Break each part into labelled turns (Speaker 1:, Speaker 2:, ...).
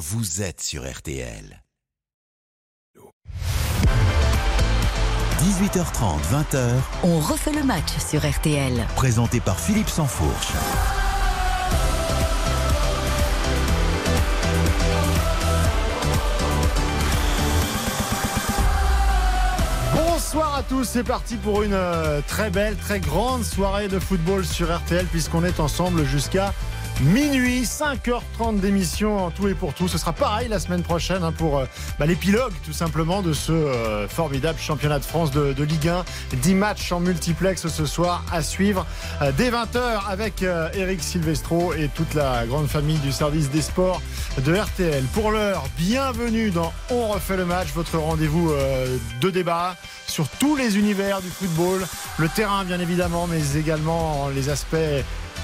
Speaker 1: vous êtes sur RTL. 18h30, 20h,
Speaker 2: On refait le match sur RTL.
Speaker 1: présenté par Philippe Sansfourche.
Speaker 3: Bonsoir à tous, c'est parti pour une euh, très belle, très grande soirée de football sur RTL puisqu'on est ensemble jusqu'à minuit, 5h30 d'émission en tout et pour tout. Ce sera pareil la semaine prochaine hein, pour euh, bah, l'épilogue tout simplement de ce euh, formidable championnat de France de, Ligue 1. 10 matchs en multiplex ce soir à suivre euh, dès 20h avec Eric Silvestro et toute la grande famille du service des sports de RTL. Pour l'heure, bienvenue dans On refait le match, votre rendez-vous de débat sur tous les univers du football, le terrain bien évidemment, mais également les aspects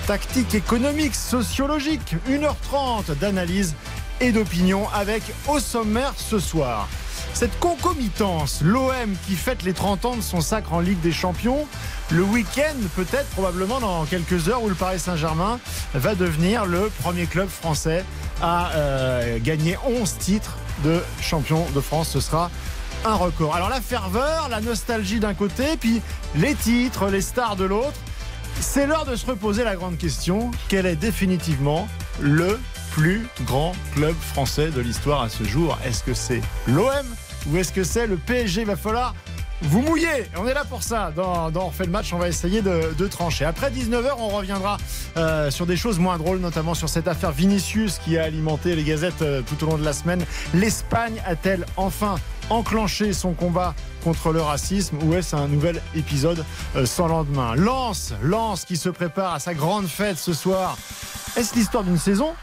Speaker 3: tactiques, économiques, sociologiques. 1h30 d'analyse et d'opinion avec au sommaire ce soir. Cette concomitance, l'OM qui fête les 30 ans de son sacre en Ligue des Champions, le week-end peut-être probablement dans quelques heures où le Paris Saint-Germain va devenir le premier club français à euh, gagner 11 titres de champion de France. Ce sera un record. Alors la ferveur, la nostalgie d'un côté, puis les titres, les stars de l'autre. C'est l'heure de se reposer la grande question. Quel est définitivement le plus grand club français de l'histoire à ce jour? Est-ce que c'est l'OM ou est-ce que c'est le PSG Il va falloir vous mouiller. On est là pour ça. Dans, dans le match, on va essayer de, de trancher. Après 19h, on reviendra euh, sur des choses moins drôles, notamment sur cette affaire Vinicius qui a alimenté les gazettes euh, tout au long de la semaine. L'Espagne a-t-elle enfin enclenché son combat contre le racisme ou est-ce un nouvel épisode euh, sans lendemain Lance, Lance qui se prépare à sa grande fête ce soir. Est-ce l'histoire d'une saison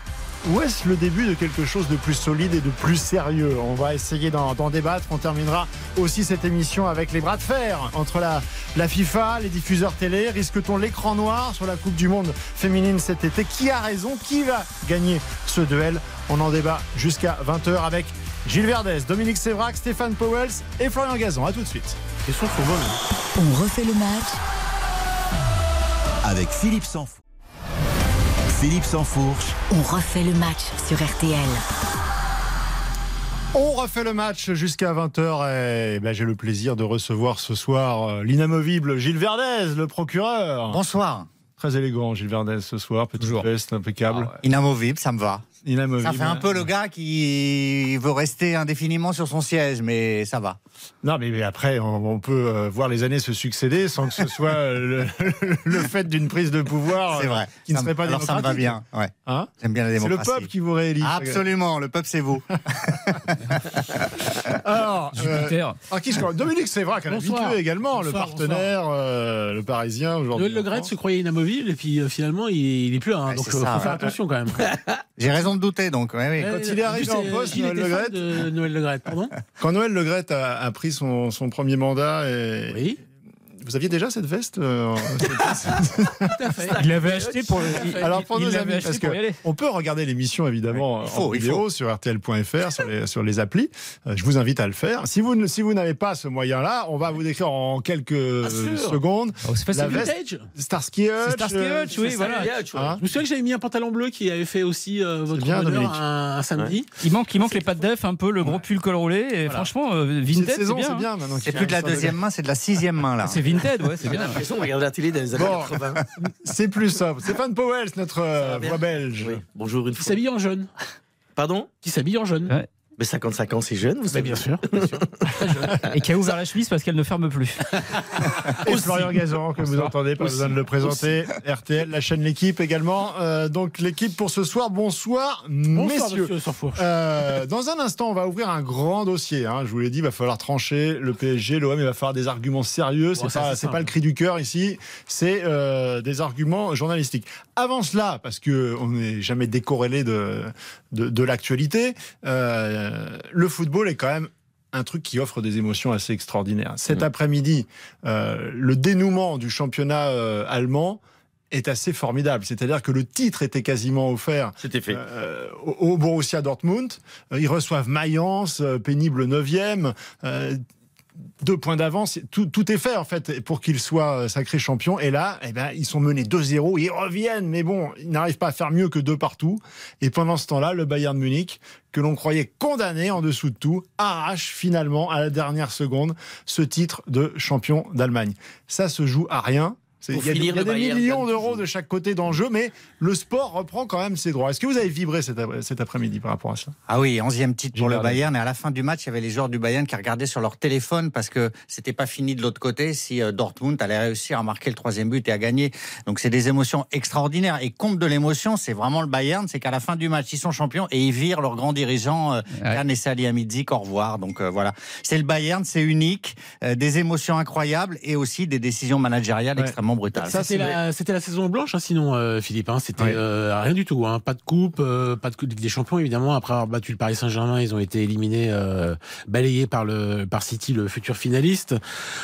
Speaker 3: ou est-ce le début de quelque chose de plus solide et de plus sérieux? On va essayer d'en d'en débattre. On terminera aussi cette émission avec les bras de fer entre la, la FIFA, les diffuseurs télé. Risque-t-on l'écran noir sur la Coupe du Monde féminine cet été? Qui a raison? Qui va gagner ce duel? On en débat jusqu'à 20h avec Gilles Verdez, Dominique Sévrac, Stéphane Powells et Florian Gazan. A tout de suite.
Speaker 4: Question.
Speaker 2: On refait le match
Speaker 1: Avec Philippe Sansfourche. Philippe Sansfourche,
Speaker 2: On refait le match sur RTL.
Speaker 3: On refait le match jusqu'à 20h et ben, j'ai le plaisir de recevoir ce soir euh, l'inamovible Gilles Verdez, le procureur.
Speaker 5: Bonsoir.
Speaker 3: Très élégant Gilles Verdez ce soir, petite
Speaker 5: Toujours.
Speaker 3: veste impeccable.
Speaker 5: Inamovible, ça me va.
Speaker 3: Inamovible.
Speaker 5: Ça fait un peu le gars qui veut rester indéfiniment sur son siège, mais ça va.
Speaker 3: Non mais, mais après on, on peut euh, voir les années se succéder sans que ce soit euh, le, le fait d'une prise de pouvoir
Speaker 5: C'est
Speaker 3: euh,
Speaker 5: vrai.
Speaker 3: qui ne
Speaker 5: Ça
Speaker 3: serait pas
Speaker 5: alors ça me va bien. Ouais.
Speaker 3: Hein
Speaker 5: J'aime bien la
Speaker 3: C'est le
Speaker 5: démocratie.
Speaker 3: peuple qui vous réélit.
Speaker 5: Absolument, le peuple c'est vous.
Speaker 3: Alors, euh,
Speaker 6: Jupiter.
Speaker 3: alors, qui se- Dominique Sévrac, un habitué également,
Speaker 4: Bonsoir,
Speaker 3: le partenaire, euh, le parisien aujourd'hui.
Speaker 4: Noël Le Gret se croyait inamovible et puis euh, finalement il, il est plus là. hein,
Speaker 5: Ouais,
Speaker 4: donc euh,
Speaker 5: ça,
Speaker 4: faut faire attention quand même.
Speaker 5: J'ai raison de douter donc. ouais, oui.
Speaker 4: Ouais,
Speaker 3: il est arrivé
Speaker 4: en
Speaker 3: poste,
Speaker 4: euh,
Speaker 3: Noël Le Gret.
Speaker 4: Noël Le Gret, pardon?
Speaker 3: Quand Noël Le Gret a, a pris son, son premier mandat, et...
Speaker 4: Oui,
Speaker 3: vous aviez déjà cette veste euh,
Speaker 4: tout à fait.
Speaker 6: Il l'avait acheté pour. il-
Speaker 3: Alors pour
Speaker 6: il
Speaker 3: nos amis, parce que on peut regarder l'émission évidemment
Speaker 5: il faut,
Speaker 3: en
Speaker 5: il
Speaker 3: vidéo sur rtl.fr, sur les, sur les applis. Euh, je vous invite à le faire. Si vous, ne- si vous n'avez pas ce moyen-là, on va vous décrire en quelques
Speaker 4: sûr.
Speaker 3: secondes.
Speaker 6: Oh, c'est
Speaker 3: La veste-
Speaker 4: Vintage.
Speaker 3: Starsky Hutch.
Speaker 6: C'est Starsky
Speaker 3: euh,
Speaker 6: Hutch, oui, voilà.
Speaker 3: Hein
Speaker 4: Je me souviens que j'avais mis un pantalon bleu qui avait fait aussi euh, votre
Speaker 3: bien,
Speaker 4: un, un samedi.
Speaker 6: Il manque, il manque les pattes d'œuf, un peu le gros pull col roulé. Et franchement, euh, Vinted, c'est bien.
Speaker 3: c'est
Speaker 6: hein.
Speaker 5: C'est plus de la deuxième main, c'est de la sixième main là.
Speaker 6: C'est Vinted, ouais, c'est bien.
Speaker 7: l'impression de regarder la télé dans les années
Speaker 3: Bon.
Speaker 7: 80.
Speaker 3: C'est plus ça. Stéphane Powell, notre euh, voix belge.
Speaker 7: Oui. Bonjour une
Speaker 4: Qui
Speaker 7: fois.
Speaker 4: s'habille en jaune.
Speaker 7: Pardon?
Speaker 4: Qui s'habille en jaune.
Speaker 6: Ouais.
Speaker 7: Mais 55 ans, c'est jeune, vous savez.
Speaker 4: bien sûr. bien.
Speaker 6: Et qui a ouvert la chemise parce qu'elle ne ferme plus.
Speaker 3: Et Florian Gazan, que vous entendez, pas besoin de le présenter. RTL, la chaîne L'équipe également. Euh, donc l'équipe pour ce soir. Bonsoir,
Speaker 4: Bonsoir,
Speaker 3: messieurs.
Speaker 4: monsieur.
Speaker 3: Euh, dans un instant, on va ouvrir un grand dossier. hein. Je vous l'ai dit, il va falloir trancher le PSG, l'OM. Il va falloir des arguments sérieux. C'est
Speaker 4: Bon,
Speaker 3: pas le cri du cœur ici. C'est euh, des arguments journalistiques. Avant cela, parce que on n'est jamais décorrélé de de, de l'actualité, euh, le football est quand même un truc qui offre des émotions assez extraordinaires. Cet
Speaker 4: Mm.
Speaker 3: après-midi, euh, le dénouement du championnat euh, allemand est assez formidable. C'est-à-dire que le titre était quasiment offert
Speaker 7: C'était fait.
Speaker 3: euh, au Borussia Dortmund. Euh, Ils reçoivent Mayence, euh, pénible 9e. Euh, deux points d'avance. Tout, est fait en fait pour qu'ils soient euh, sacrés champions. Et là, eh ben, ils sont menés 2-0. Ils reviennent, mais bon, ils n'arrivent pas à faire mieux que deux partout. Et pendant ce temps-là, le Bayern Munich, que l'on croyait condamné en dessous de tout, arrache finalement à la dernière seconde ce titre de champion d'Allemagne. Ça se joue à rien. Il y a, y des
Speaker 7: Bayern
Speaker 3: millions d'euros de chaque côté dans le jeu, mais le sport reprend quand même ses droits. Est-ce que vous avez vibré cet, ap- cet après-midi par rapport à ça?
Speaker 5: Ah oui, 11e titre pour le. Bayern. Et à la fin du match, il y avait les joueurs du Bayern qui regardaient sur leur téléphone parce que c'était pas fini de l'autre côté si euh, Dortmund allait réussir à marquer le troisième but et à gagner. Donc c'est des émotions extraordinaires. Et compte de l'émotion, c'est vraiment le Bayern. C'est qu'à la fin du match, ils sont champions et ils virent leur grand dirigeant, euh,
Speaker 6: Ouais.
Speaker 5: Yann et Salihamidzic, au revoir. Donc euh, voilà. C'est le Bayern, c'est unique. euh, des émotions incroyables et aussi des décisions managériales
Speaker 3: Ouais.
Speaker 5: extrêmement brutales.
Speaker 3: Ça,
Speaker 4: C'était
Speaker 3: c'est
Speaker 4: la, c'était la saison blanche, hein, sinon, euh, Philippe. hein, c'était
Speaker 3: Ouais.
Speaker 4: euh, rien du tout. Hein, pas de coupe, euh, pas de coupe des Champions, évidemment. Après avoir battu le Paris Saint-Germain, ils ont été éliminés, euh, balayés par le par City, le futur finaliste.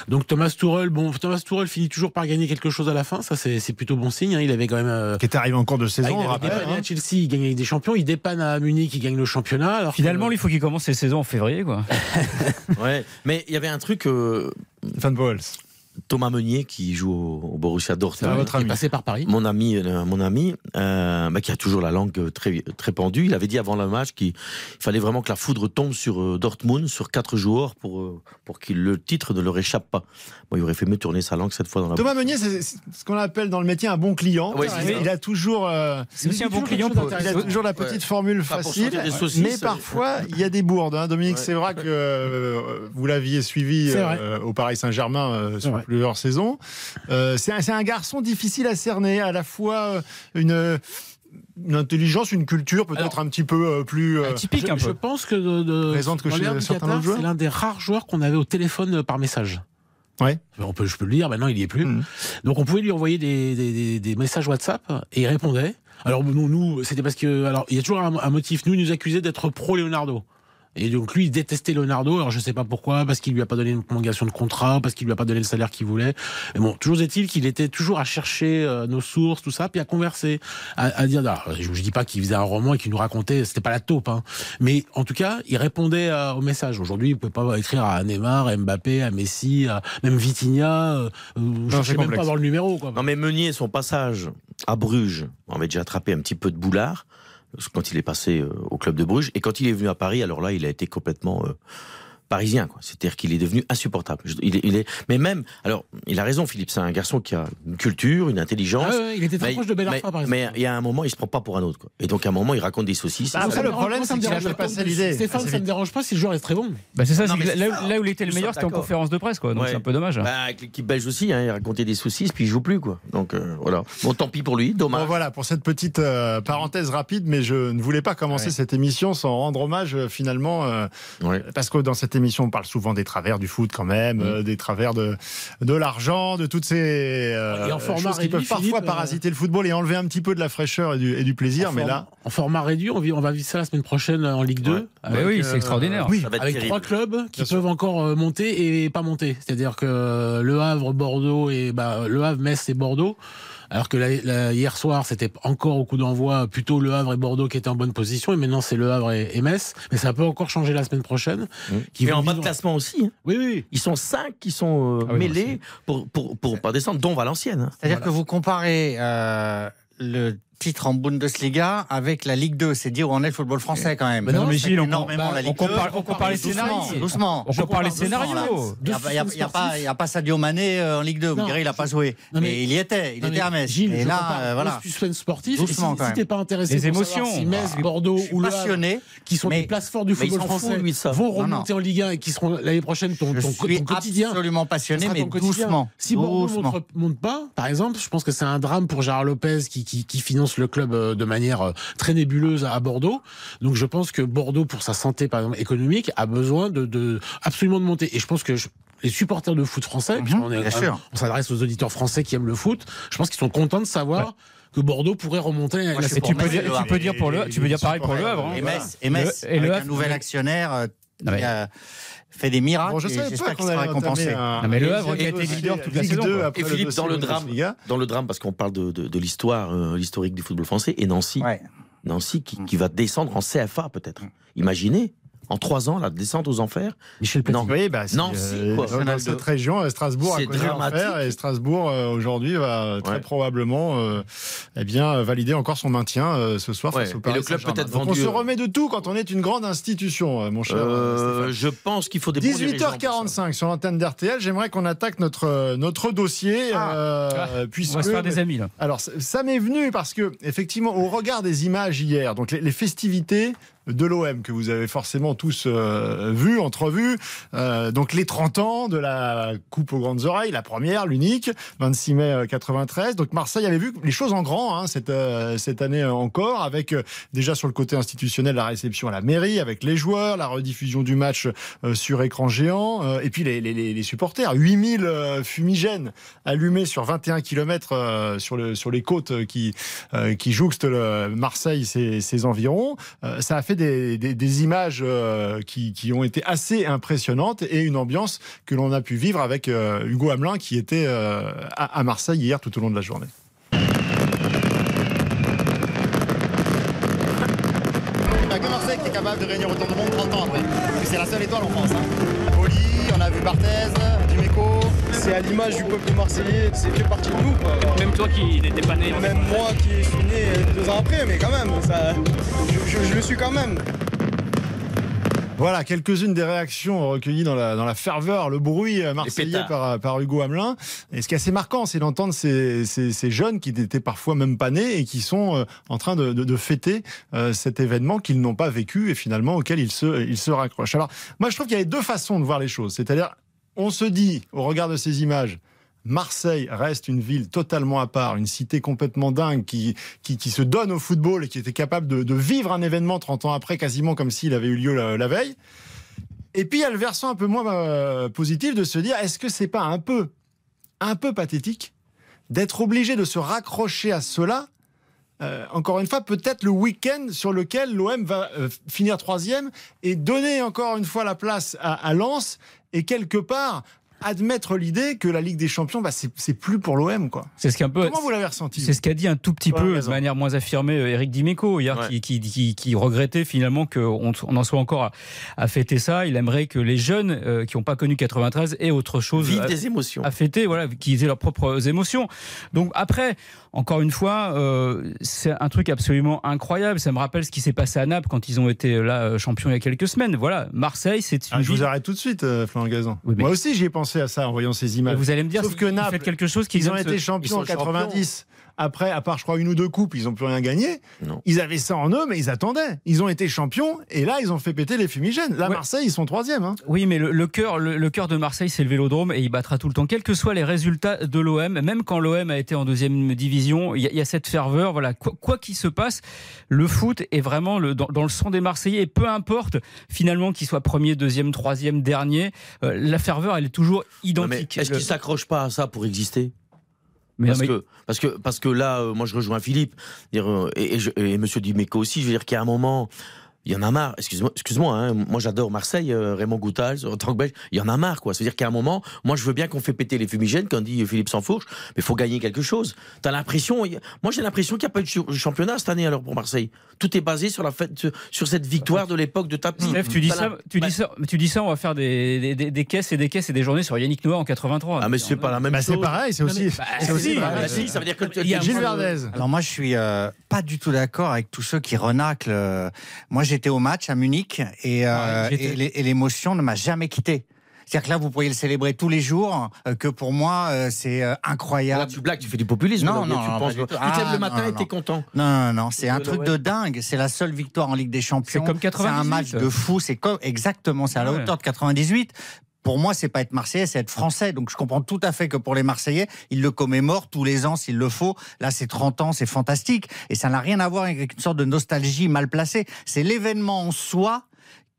Speaker 4: Donc Thomas Tuchel, bon, Thomas Tuchel finit toujours par gagner quelque chose à la fin. Ça, c'est c'est plutôt bon signe. hein. Il avait quand même. euh,
Speaker 3: Qui est arrivé en cours de
Speaker 4: ah,
Speaker 3: saison,
Speaker 4: il
Speaker 3: on
Speaker 4: avait
Speaker 3: hein.
Speaker 4: à Chelsea, il gagne des Champions. Il dépanne à Munich, il gagne le championnat. Alors que-
Speaker 6: Finalement, il faut qu'il commence ses saisons en février, quoi.
Speaker 7: Ouais. Mais il y avait un truc, euh,
Speaker 3: Fan Bowles.
Speaker 7: Thomas Meunier qui joue au, au Borussia
Speaker 3: Ah,
Speaker 7: Dortmund.
Speaker 3: votre
Speaker 4: il est
Speaker 3: ami.
Speaker 4: passé par Paris.
Speaker 7: Mon ami, euh, mon ami, euh, bah, qui a toujours la langue très très pendue. Il avait dit avant le match qu'il fallait vraiment que la foudre tombe sur euh, Dortmund sur quatre joueurs pour euh, pour que le titre ne leur échappe pas. Bon, il aurait fait mieux tourner sa langue cette fois dans la.
Speaker 3: Thomas Meunier, c'est c'est ce qu'on appelle dans le métier un bon client.
Speaker 7: C'est
Speaker 3: il, a toujours, euh,
Speaker 6: C'est aussi un bon client pour.
Speaker 3: il a toujours la petite formule facile.
Speaker 7: saucisses,
Speaker 3: mais parfois, il y a des bourdes. hein. Dominique
Speaker 7: Ouais.
Speaker 3: Sévrac, euh, vous l'aviez suivi
Speaker 4: C'est vrai.
Speaker 3: euh, au Paris Saint-Germain euh, sur
Speaker 4: vrai.
Speaker 3: Plusieurs saisons. Euh, c'est un, garçon difficile à cerner, à la fois euh, une, une intelligence, une culture peut-être un petit peu euh, plus. euh,
Speaker 6: Atypique
Speaker 4: je,
Speaker 6: un
Speaker 4: je
Speaker 6: peu.
Speaker 4: pense que de, de-
Speaker 3: Présente que chez certains
Speaker 4: c'est l'un des rares joueurs qu'on avait au téléphone par message.
Speaker 3: Ouais.
Speaker 4: On peut, je peux le dire, maintenant il y est plus.
Speaker 3: Mhm.
Speaker 4: Donc on pouvait lui envoyer des, des, des- des messages WhatsApp et il répondait. Alors nous, nous c'était parce que alors il y a toujours un, un motif. Nous, il nous accusait d'être pro Leonardo. Et donc lui, il détestait Leonardo. Alors je sais pas pourquoi, parce qu'il lui a pas donné une prolongation de contrat, parce qu'il lui a pas donné le salaire qu'il voulait. Mais bon, toujours est-il qu'il était toujours à chercher euh, nos sources, tout ça, puis à converser, à, à dire. alors, je, je dis pas qu'il faisait un roman et qu'il nous racontait, c'était pas la taupe, hein. Mais en tout cas, il répondait à- aux messages. Aujourd'hui, il peut pas écrire à Neymar, à Mbappé, à Messi, à même Vitinha. Euh, je
Speaker 3: c'est
Speaker 4: sais même pas avoir le numéro, quoi.
Speaker 7: Non mais Meunier, son passage à Bruges, on avait déjà attrapé un petit peu de boulard quand il est passé euh, au club de Bruges. Et quand il est venu à Paris, alors là, il a été complètement euh, parisien, quoi. C'est-à-dire qu'il est devenu insupportable. Il est, il est, mais même, alors, il a raison, Philippe. C'est un garçon qui a une culture, une intelligence.
Speaker 4: Ah ouais, il était très
Speaker 7: mais,
Speaker 4: proche de Bel Arfa, par exemple.
Speaker 7: mais il y a un moment, il se prend pas pour un autre, quoi. Et donc, à un moment, il raconte des saucisses.
Speaker 3: Bah,
Speaker 7: Ça,
Speaker 3: après,
Speaker 7: ça-
Speaker 3: le
Speaker 4: me
Speaker 3: problème, c'est qu'il a
Speaker 4: dérange
Speaker 3: fait
Speaker 4: pas
Speaker 3: passer
Speaker 4: tant que-
Speaker 3: l'idée
Speaker 4: Stéphane, ça me dérange pas si le joueur est très bon.
Speaker 6: Bah, c'est ça,
Speaker 7: Non,
Speaker 6: là, où il était le meilleur, c'était en conférence de presse, quoi. Donc
Speaker 7: Ouais.
Speaker 6: c'est un peu dommage.
Speaker 7: Bah, avec l'équipe belge aussi, hein, il racontait des saucisses, puis il joue plus, quoi. Donc, euh, voilà. Bon, tant pis pour lui, dommage.
Speaker 3: Bon, voilà, pour cette petite euh, parenthèse rapide, mais je ne voulais pas commencer
Speaker 5: Ouais.
Speaker 3: cette émission sans rendre hommage euh, finalement, parce que dans cette émission, on parle souvent des travers du foot quand même,
Speaker 4: Mm.
Speaker 3: euh, des travers de, de l'argent, de toutes ces euh,
Speaker 4: Et en format
Speaker 3: choses qui peuvent parfois
Speaker 4: Philippe, euh,
Speaker 3: parasiter le football et enlever un petit peu de la fraîcheur et du, et du plaisir.
Speaker 4: en,
Speaker 3: mais
Speaker 4: format,
Speaker 3: là,
Speaker 4: en format réduit, on, vit- on va vivre ça la semaine prochaine en Ligue 2.
Speaker 7: Ouais.
Speaker 6: Mais oui, c'est extraordinaire.
Speaker 3: oui,
Speaker 4: Avec
Speaker 7: terrible.
Speaker 4: trois clubs qui
Speaker 3: Bien sûr.
Speaker 4: peuvent encore monter et pas monter. C'est-à-dire que Le Havre, Bordeaux et bah, Le Havre, Metz et Bordeaux. Alors que la- la- hier soir, c'était encore au coup d'envoi plutôt Le Havre et Bordeaux qui étaient en bonne position, et maintenant c'est Le Havre et, et Metz. Mais ça peut encore changer la semaine prochaine. Qui
Speaker 7: Mais
Speaker 4: vont
Speaker 7: en bas de classement aussi. hein.
Speaker 4: Oui, oui.
Speaker 7: Ils sont cinq qui sont euh,
Speaker 6: Ah oui,
Speaker 7: mêlés pour, pour, pour pas descendre, dont Valenciennes. hein.
Speaker 5: C'est-à-dire que vous comparez euh, le titre en Bundesliga avec la Ligue 2. C'est dire où en est le football français quand même.
Speaker 6: Mais non, mais Gilles, on-
Speaker 5: énormément
Speaker 4: bah,
Speaker 5: la
Speaker 6: On
Speaker 5: Ligue 2.
Speaker 6: compare, on compare les scénarios.
Speaker 5: doucement.
Speaker 6: On compare les scénarios.
Speaker 5: Il n'y a, pas- a- Sadio Mané euh, en Ligue 2. Vous direz, il n'a pas joué.
Speaker 4: Non, mais-
Speaker 5: mais, il y était. Il
Speaker 4: Non,
Speaker 5: était à Metz.
Speaker 4: Gilles,
Speaker 5: et là, euh, voilà.
Speaker 4: sportif.
Speaker 5: Doucement,
Speaker 4: et si, si t'es pas intéressé
Speaker 6: Les
Speaker 4: pour savoir
Speaker 6: émotions.
Speaker 4: si Metz. Bordeaux ou Le qui sont des places fortes du football français, vont remonter en Ligue 1 et qui seront l'année prochaine ton, quotidien.
Speaker 5: absolument passionné, mais doucement.
Speaker 4: Si Bordeaux
Speaker 5: doucement.
Speaker 4: monte, pas, par exemple, je pense que c'est un drame pour Gérard Lopez qui, qui, le club euh, de manière euh, très nébuleuse à Bordeaux. Donc je pense que Bordeaux, pour sa santé par exemple économique, a besoin de, de absolument de monter. Et je pense que je- les supporters de foot français, est
Speaker 5: sûr.
Speaker 4: même- on s'adresse aux auditeurs français qui aiment le foot, je pense qu'ils sont contents de savoir que Bordeaux pourrait remonter
Speaker 6: Tu peux dire, tu peux pour le, tu peux dire pareil pour le Havre. hein.
Speaker 5: Et
Speaker 3: Voilà.
Speaker 5: Metz, et Metz
Speaker 6: Le-
Speaker 5: avec
Speaker 6: Havre-
Speaker 5: un nouvel actionnaire euh,
Speaker 6: Non, mais-
Speaker 5: fait des miracles.
Speaker 3: bon, je
Speaker 5: et J'espère qu'il sera récompensé.
Speaker 3: un-
Speaker 6: Non, mais Le Havre qui a été leader toute la
Speaker 3: Ligue
Speaker 6: saison,
Speaker 3: 2
Speaker 6: quoi.
Speaker 3: après
Speaker 7: Et Philippe,
Speaker 3: dossier
Speaker 7: dans le drame, dans le drame, parce qu'on parle de, de, de l'histoire, euh, l'historique du football français, et Nancy,
Speaker 5: Ouais.
Speaker 7: Nancy qui, qui va descendre en CFA peut-être. Imaginez, En trois ans, la descente aux enfers.
Speaker 4: Michel Platini.
Speaker 7: Non.
Speaker 3: Oui, bah, euh,
Speaker 7: quoi.
Speaker 3: dans cette région, euh, Strasbourg a
Speaker 7: C'est
Speaker 3: connu l'enfer et Strasbourg euh, aujourd'hui va très
Speaker 7: Ouais.
Speaker 3: probablement euh, eh bien, valider encore son maintien euh, ce soir
Speaker 7: Ouais.
Speaker 3: face au
Speaker 7: Et
Speaker 3: Paris
Speaker 7: le club peut-être
Speaker 3: Donc,
Speaker 7: vendu,
Speaker 3: On se remet de tout quand on est une grande institution, mon cher.
Speaker 7: je pense qu'il faut des bons dirigeants pour ça.
Speaker 3: 18h45 sur l'antenne d'RTL. J'aimerais qu'on attaque notre, notre dossier.
Speaker 6: Ah.
Speaker 3: euh,
Speaker 6: On
Speaker 3: puisque,
Speaker 6: va se faire des amis là.
Speaker 3: alors, ça- ça m'est venu parce que, effectivement, au regard des images hier, donc les, les festivités de l'OM que vous avez forcément tous euh, vues, entrevues, euh, donc les 30 ans de la Coupe aux grandes oreilles, la première, l'unique, 26 mai euh, 93. Donc Marseille avait vu les choses en grand hein, cette, euh, cette année euh, encore, avec euh, déjà sur le côté institutionnel la réception à la mairie, avec les joueurs, la rediffusion du match euh, sur écran géant, euh, et puis les, les- les- supporters, 8000 euh, fumigènes allumés sur 21 km sur, le, sur les côtes euh, qui, euh, qui jouxtent le Marseille, ses, ses environs. Euh, ça a fait des, des- des images euh, qui, qui ont été assez impressionnantes et une ambiance que l'on a pu vivre avec euh, Hugo Hamelin qui était euh, à, à Marseille hier tout au long de la journée.
Speaker 8: Capable de réunir autant de monde 30 ans après. C'est la seule étoile en France. Hein. Poli, on a vu Barthez.
Speaker 9: C'est à l'image du peuple marseillais, c'est fait partie de nous. quoi.
Speaker 6: Même toi qui n'étais pas né.
Speaker 9: Même moi qui suis né deux ans après, mais quand même, ça, je, je- je le suis quand même.
Speaker 3: Voilà, quelques-unes des réactions recueillies dans la, dans la ferveur, le bruit marseillais par, par Hugo Hamelin. Et ce qui est assez marquant, c'est d'entendre ces, ces, ces jeunes qui n'étaient parfois même pas nés et qui sont euh, en train de, de, de fêter euh, cet événement qu'ils n'ont pas vécu et finalement auquel ils se, ils se raccrochent. Alors, moi, je trouve qu'il y avait deux façons de voir les choses. C'est-à-dire, on se dit, au regard de ces images, Marseille reste une ville totalement à part, une cité complètement dingue qui, qui, se donne au football et qui était capable de, vivre un événement 30 ans après, quasiment comme s'il avait eu lieu la, veille. Et puis il y a le versant un peu moins euh, positif de se dire est-ce que c'est pas un peu, un peu pathétique d'être obligé de se raccrocher à cela euh, encore une fois, peut-être le week-end sur lequel l'OM va euh, finir troisième et donner encore une fois la place à Lens et quelque part admettre l'idée que la Ligue des Champions, bah, c'est plus pour l'OM. quoi.
Speaker 6: C'est ce qu'un peu.
Speaker 3: Comment vous l'avez ressenti
Speaker 6: C'est ce qu'a dit un tout petit
Speaker 3: Ouais,
Speaker 6: peu, de manière moins affirmée, euh, Eric Dimeco, hier,
Speaker 7: Ouais.
Speaker 6: qui, qui, qui, qui regrettait finalement qu'on on en soit encore à, à fêter ça. Il aimerait que les jeunes euh, qui n'ont pas connu 93 aient autre chose
Speaker 7: des émotions.
Speaker 6: à fêter, voilà, qu'ils aient leurs propres émotions. Donc après, encore une fois, euh, c'est un truc absolument incroyable. Ça me rappelle ce qui s'est passé à Naples quand ils ont été là champions il y a quelques semaines. Voilà, Marseille, c'est une
Speaker 3: Ah, je vous arrête tout de suite, euh, Florent Gazan.
Speaker 6: Oui, mais-
Speaker 3: Moi aussi, j'y ai pensé à ça en voyant ces images.
Speaker 6: Vous allez me dire,
Speaker 3: Sauf que Naples,
Speaker 6: quelque chose qu'ils
Speaker 3: Ils ont été champions en
Speaker 7: ils sont
Speaker 3: 90. Après, à part, je crois, une ou deux coupes, ils n'ont plus rien gagné.
Speaker 7: Non.
Speaker 3: Ils avaient ça en eux, mais ils attendaient. Ils ont été champions et là, ils ont fait péter les fumigènes. Là,
Speaker 6: Ouais.
Speaker 3: Marseille, ils sont troisième. Hein.
Speaker 6: Oui, mais le, le cœur, le, le cœur de Marseille, c'est le Vélodrome et il battra tout le temps, quels que soient les résultats de l'OM. Même quand l'OM a été en deuxième division, il y, a- il y a cette ferveur. Voilà, quoi qu'il se passe, le foot est vraiment le, dans, dans le sang des Marseillais. Et peu importe finalement qu'il soit premier, deuxième, troisième, dernier, euh, la ferveur, elle est toujours identique.
Speaker 7: Est-ce
Speaker 6: Le-
Speaker 7: qu'ils s'accrochent pas à ça pour exister?
Speaker 6: Mais non,
Speaker 7: parce,
Speaker 6: mais-
Speaker 7: que, parce, que, parce que là, euh, moi je rejoins Philippe dire, euh, et, et, je- et Monsieur Dimeco aussi. Je veux dire qu'il y a un moment, il y en a marre. Excuse-moi, excuse-moi. hein, moi j'adore Marseille, euh, Raymond Goutal, en tant que Belge. Il y en a marre, quoi. C'est-à-dire qu'à un moment, moi je veux bien qu'on fait péter les fumigènes, comme dit Philippe Sansfourche, mais il faut gagner quelque chose. T'as l'impression, moi j'ai l'impression qu'il n'y a pas eu de ch- championnat cette année alors pour Marseille. Tout est basé sur la fête, sur cette victoire de l'époque de Tapi.
Speaker 6: Steph, tu dis ça, tu
Speaker 7: bah,
Speaker 6: dis ça, tu dis ça, on va faire des, des, des- des caisses et des caisses et des journées sur Yannick Noah en 83.
Speaker 7: Ah mais c'est pas la même
Speaker 3: Bah,
Speaker 7: chose.
Speaker 3: c'est pareil, c'est aussi.
Speaker 6: Bah,
Speaker 3: c'est aussi
Speaker 6: si,
Speaker 3: vrai.
Speaker 7: Ah, bah, si, ça veut dire que
Speaker 6: Il y a-
Speaker 3: Gilles Verdez.
Speaker 5: Alors moi, je suis euh, pas du tout d'accord avec tous ceux qui renaclent. euh. Moi, j'étais au match à Munich et, euh,
Speaker 6: Ouais,
Speaker 5: et l'é- et l'émotion ne m'a jamais quitté. C'est-à-dire que là, vous pourriez le célébrer tous les jours, euh, que pour moi, euh, c'est euh,
Speaker 7: Là,
Speaker 5: incroyable.
Speaker 7: tu blagues, tu fais du populisme.
Speaker 5: Non, non,
Speaker 7: tu
Speaker 5: non,
Speaker 7: penses, tu te lèves
Speaker 5: Ah,
Speaker 7: le matin
Speaker 5: non,
Speaker 7: et t'es content.
Speaker 5: Non, non, non, c'est un truc de dingue. C'est la seule victoire en Ligue des Champions.
Speaker 6: C'est comme
Speaker 5: C'est un
Speaker 6: 98.
Speaker 5: match de fou. C'est comme exactement, c'est à la
Speaker 6: Ouais.
Speaker 5: hauteur de 98. Pour moi, c'est pas être Marseillais, c'est être Français. Donc, je comprends tout à fait que pour les Marseillais, ils le commémorent tous les ans s'il le faut. Là, c'est 30 ans, c'est fantastique. Et ça n'a rien à voir avec une sorte de nostalgie mal placée. C'est l'événement en soi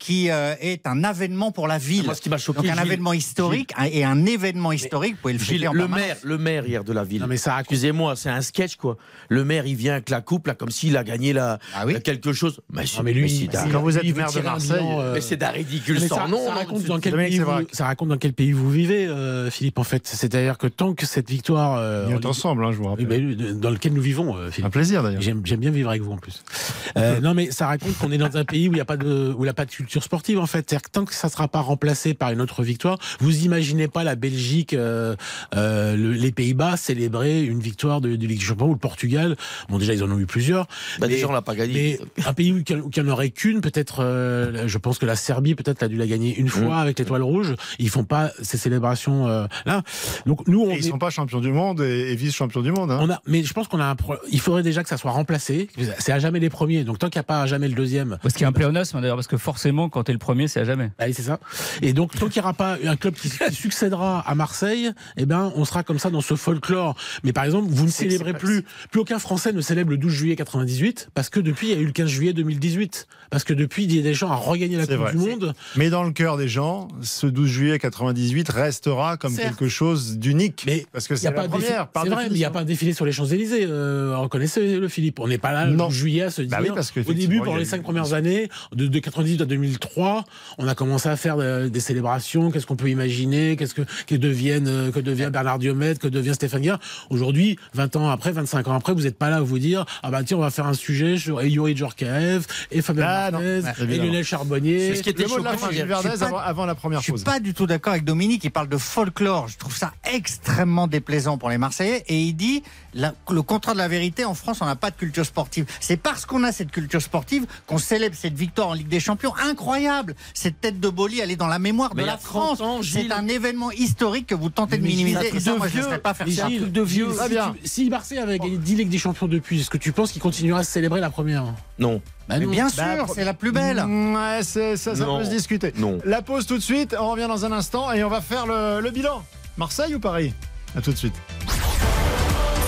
Speaker 5: qui euh, est un avènement pour la ville.
Speaker 7: Moi, ce qui m'a choqué,
Speaker 5: Donc, un
Speaker 7: Gilles-
Speaker 5: événement historique un- et un événement historique, vous pouvez le
Speaker 7: Gilles,
Speaker 5: en
Speaker 7: le
Speaker 5: permanence.
Speaker 7: maire, le maire hier de la ville.
Speaker 4: Non, mais ça
Speaker 7: Excusez-moi, c'est un sketch quoi. Le maire, il vient avec la coupe là, comme s'il a gagné la,
Speaker 5: Ah oui.
Speaker 7: quelque chose. Mais,
Speaker 4: Non, mais lui, il-
Speaker 7: d'un-
Speaker 3: Quand vous êtes
Speaker 4: il
Speaker 3: maire de Marseille,
Speaker 4: euh,
Speaker 7: mais c'est d'un ridicule
Speaker 4: mais
Speaker 7: sans
Speaker 4: ça,
Speaker 7: nom.
Speaker 4: ça
Speaker 7: non,
Speaker 4: raconte dans quel pays vous, ça raconte dans quel pays vous vivez, euh, Philippe, en fait. C'est-à-dire que tant que cette victoire. euh,
Speaker 3: On est ensemble, hein, je vous rappelle.
Speaker 4: mais de- dans lequel nous vivons, euh,
Speaker 3: Un
Speaker 4: Philippe.
Speaker 3: plaisir d'ailleurs.
Speaker 4: J'aime bien vivre avec vous en plus. Non, mais ça raconte qu'on est dans un pays où il n'y a pas de où la, patu- culture sportive en fait. C'est-à-dire que tant que ça ne sera pas remplacé par une autre victoire, vous imaginez pas la Belgique, euh, euh, le- les Pays-Bas célébrer une victoire de, de Ligue des Champions ou le Portugal. Bon, déjà ils en ont eu plusieurs.
Speaker 7: Bah,
Speaker 4: Mais-
Speaker 7: déjà, on l'a pas gagné.
Speaker 4: Mais un pays où il n'y en aurait qu'une, peut-être, euh, je pense que la Serbie peut-être a dû la gagner une fois
Speaker 7: Mm.
Speaker 4: avec l'étoile rouge. Ils font pas ces célébrations euh, là. Donc nous, on
Speaker 3: Et ils
Speaker 4: est-
Speaker 3: sont pas champions du monde et, et vice-champions du monde. hein.
Speaker 4: on a, mais je pense qu'on a un pro- Il faudrait déjà que ça soit remplacé. C'est à jamais les premiers. Donc tant qu'il n'y a pas à jamais le deuxième.
Speaker 6: Parce qu'il y a un pléonasme d'ailleurs, parce que forcément, quand t'es le premier, c'est à jamais.
Speaker 4: Allez, c'est ça. Et donc, tant qu'il n'y aura pas un club qui, qui succédera à Marseille, eh ben, on sera comme ça dans ce folklore. Mais par exemple, vous ne célébrez plus, plus aucun Français ne célèbre le 12 juillet 98, parce que depuis, il y a eu le 15 juillet 2018. Parce que depuis, Didier Deschamps a regagné la
Speaker 3: C'est
Speaker 4: Coupe
Speaker 3: vrai.
Speaker 4: du Monde.
Speaker 3: Mais dans le cœur des gens, ce 12 juillet 98 restera comme quelque chose d'unique.
Speaker 4: Mais
Speaker 3: Parce que
Speaker 4: Il y
Speaker 3: c'est
Speaker 4: a
Speaker 3: la
Speaker 4: pas
Speaker 3: première.
Speaker 4: C'est vrai, mais il n'y a pas un défilé sur les Champs-Élysées. Euh, reconnaissez-le, Philippe. On n'est pas là le
Speaker 3: Non.
Speaker 4: 12 juillet à se dire.
Speaker 3: Bah oui, parce
Speaker 4: au
Speaker 3: qu'effectivement,
Speaker 4: début,
Speaker 3: il y
Speaker 4: pendant les
Speaker 3: eu-
Speaker 4: cinq premières années, de, de 98 à 2003, on a commencé à faire euh, des célébrations. Qu'est-ce qu'on peut imaginer? Qu'est-ce que, que devienne, euh, que devient Bernard Diomède? Que devient Stéphane Guerre Aujourd'hui, 20 ans après, 25 ans après, vous n'êtes pas là à vous dire Ah bah tiens, on va faire un sujet sur Yuri Djorkaeff et Fabien
Speaker 3: Ah, non.
Speaker 4: Martinez
Speaker 3: Ouais,
Speaker 4: et. Lionel Charbonnier.
Speaker 7: C'est ce qui était
Speaker 3: Le mot de la
Speaker 7: choquant,
Speaker 5: suis
Speaker 3: avant,
Speaker 5: pas-
Speaker 3: avant la première
Speaker 5: Je suis
Speaker 3: pause.
Speaker 5: pas du tout d'accord avec Dominique. Il parle de folklore. Je trouve ça extrêmement déplaisant pour les Marseillais. Et il dit la- le contrat de la vérité. En France, on n'a pas de culture sportive. C'est parce qu'on a cette culture sportive qu'on célèbre cette victoire en Ligue des Champions incroyable. Cette tête de Boli, elle est dans la mémoire
Speaker 7: Mais
Speaker 5: de la
Speaker 7: a 30
Speaker 5: France. C'est un événement historique que vous tentez de minimiser. Et ça, moi,
Speaker 4: de
Speaker 5: je ne pas faire ça.
Speaker 4: Gilles,
Speaker 7: de vieux.
Speaker 4: Gilles, si tu- Si Marseille avait gagné 10 Ligues des Champions depuis, est-ce que tu penses qu'il continuera à célébrer la première?
Speaker 7: Non,
Speaker 4: Bah
Speaker 5: Mais bien
Speaker 3: Bah,
Speaker 5: sûr, c'est la plus belle.
Speaker 3: Mm, Ouais, ça, ça
Speaker 7: Non.
Speaker 3: peut se discuter.
Speaker 7: non.
Speaker 3: La pause tout de suite, on revient dans un instant et on va faire le, le bilan. Marseille ou Paris? À tout de suite.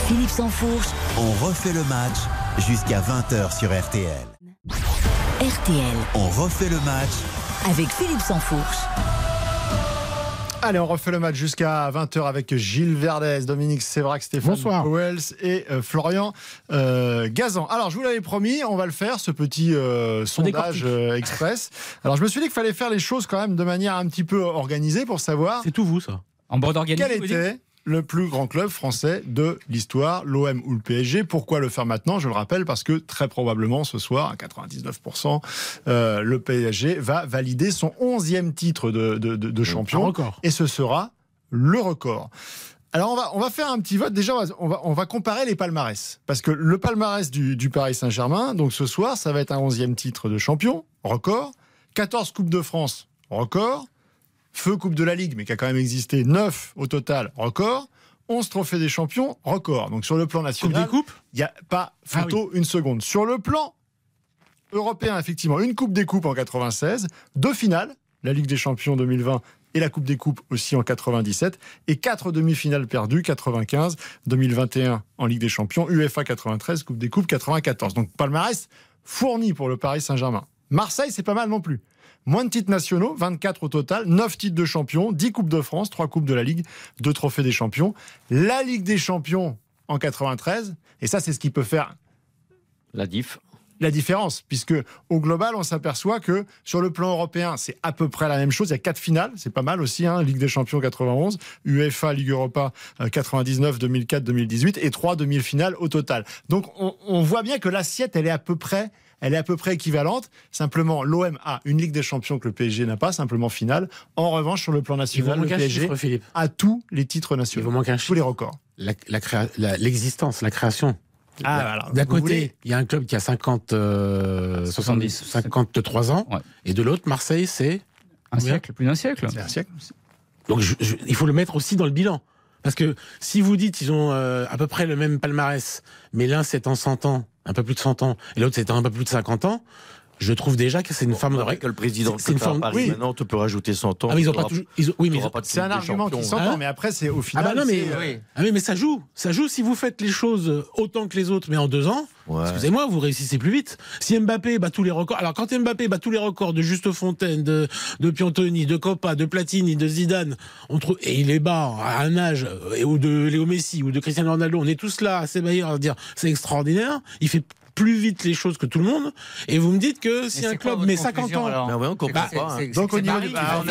Speaker 2: Philippe Sansfourche,
Speaker 1: On refait le match jusqu'à 20h sur RTL.
Speaker 2: RTL,
Speaker 1: On refait le match
Speaker 2: avec Philippe Sansfourche.
Speaker 3: Allez, on refait le match jusqu'à 20h avec Gilles Verdez, Dominique Sévrac, Stéphane
Speaker 4: Bonsoir.
Speaker 3: Et euh, Florian euh, Gazan. Alors, je vous l'avais promis, on va le faire, ce petit euh, sondage express. Alors, je me suis dit qu'il fallait faire les choses quand même de manière un petit peu organisée pour savoir
Speaker 4: C'est tout vous, ça.
Speaker 6: En bande organisée,
Speaker 3: quel était le plus grand club français de l'histoire, l'OM ou le PSG. Pourquoi le faire maintenant? Je le rappelle parce que très probablement ce soir, à 99%, euh, le PSG va valider son 11e titre de, de- de- de
Speaker 4: Un
Speaker 3: champion
Speaker 4: record.
Speaker 3: et ce sera le record. Alors on va, on va faire un petit vote. Déjà, on va- on va, on va comparer les palmarès. Parce que le palmarès du, du Paris Saint-Germain, donc ce soir, ça va être un 11e titre de champion, record. 14 Coupes de France, record. Feu Coupe de la Ligue, mais qui a quand même existé 9 au total, record. 11 trophées des champions, record. Donc sur le plan
Speaker 4: Coupe
Speaker 3: national,
Speaker 4: des coupes
Speaker 3: il n'y a pas
Speaker 4: Ah
Speaker 3: photo une seconde. Sur le plan européen, effectivement, une Coupe des Coupes en 96, deux finales, la Ligue des Champions 2020 et la Coupe des Coupes aussi en 97, et quatre demi-finales perdues, 95, 2021 en Ligue des Champions, UEFA 93, Coupe des Coupes 94. Donc palmarès fourni pour le Paris Saint-Germain. Marseille, c'est pas mal non plus. Moins de titres nationaux, 24 au total, 9 titres de champion, 10 Coupes de France, 3 Coupes de la Ligue, 2 trophées des champions. La Ligue des champions en 93, et ça c'est ce qui peut faire
Speaker 7: La diff.
Speaker 3: la différence, puisque au global, on s'aperçoit que sur le plan européen, c'est à peu près la même chose. Il y a quatre finales, c'est pas mal aussi, hein, Ligue des Champions 91, UEFA, Ligue Europa euh, 99, 2004, 2018, et trois demi-finales au total. Donc on, on voit bien que l'assiette, elle est à peu près. Elle est à peu près équivalente. Simplement, l'OM a une Ligue des Champions que le PSG n'a pas, simplement finale. En revanche, sur le plan
Speaker 4: vous
Speaker 3: national, le PSG
Speaker 4: chiffre, Philippe.
Speaker 3: a tous les titres
Speaker 4: Il vous
Speaker 3: nationaux,
Speaker 4: manque un
Speaker 3: tous les records.
Speaker 4: La- la créa- la- L'existence, la, création.
Speaker 3: Ah,
Speaker 4: D'un-
Speaker 3: Vous
Speaker 4: côté,
Speaker 3: voulez-
Speaker 4: il y a un club qui a 50, euh, 70,
Speaker 6: 70,
Speaker 4: 53 ans.
Speaker 6: Ouais.
Speaker 4: Et de l'autre, Marseille, c'est.
Speaker 6: Un siècle, plus d'un siècle.
Speaker 3: C'est un siècle.
Speaker 4: Donc je- je- il faut le mettre aussi dans le bilan. Parce que si vous dites ils ont euh, à peu près le même palmarès, mais l'un c'est en 100 ans, un peu plus de 100 ans, et l'autre c'est en un peu plus de 50 ans, je trouve déjà que c'est une forme de
Speaker 7: que le président
Speaker 4: C'est- une forme-
Speaker 7: Paris,
Speaker 4: oui.
Speaker 7: maintenant, tu peux rajouter 100 ans.
Speaker 4: Ah mais ils ont pas toujours. ils ont- oui mais
Speaker 3: C'est un argument qui s'entend,
Speaker 4: Hein
Speaker 3: mais après, c'est au
Speaker 4: ah
Speaker 3: final.
Speaker 4: bah non mais
Speaker 3: c'est, euh,
Speaker 5: oui.
Speaker 4: ah mais, mais ça joue, ça joue si vous faites les choses autant que les autres, mais en deux ans.
Speaker 7: Ouais.
Speaker 4: Excusez-moi, vous réussissez plus vite. Si Mbappé bat tous les records, alors quand Mbappé bat tous les records de Juste Fontaine, de, de Piantoni, de Coppa, de Platini, de Zidane, on trouve, et il est bas à un âge, euh, ou de Léo Messi, ou de Cristiano Ronaldo, on est tous là à s'ébahir à dire c'est extraordinaire. Il fait plus vite les choses que tout le monde. Et vous me dites que si un club met 50
Speaker 5: conclusion,
Speaker 4: ans.
Speaker 5: alors
Speaker 7: Ah ouais, on comprend
Speaker 5: C'est-
Speaker 7: pas. hein.
Speaker 3: Donc au niveau du bah,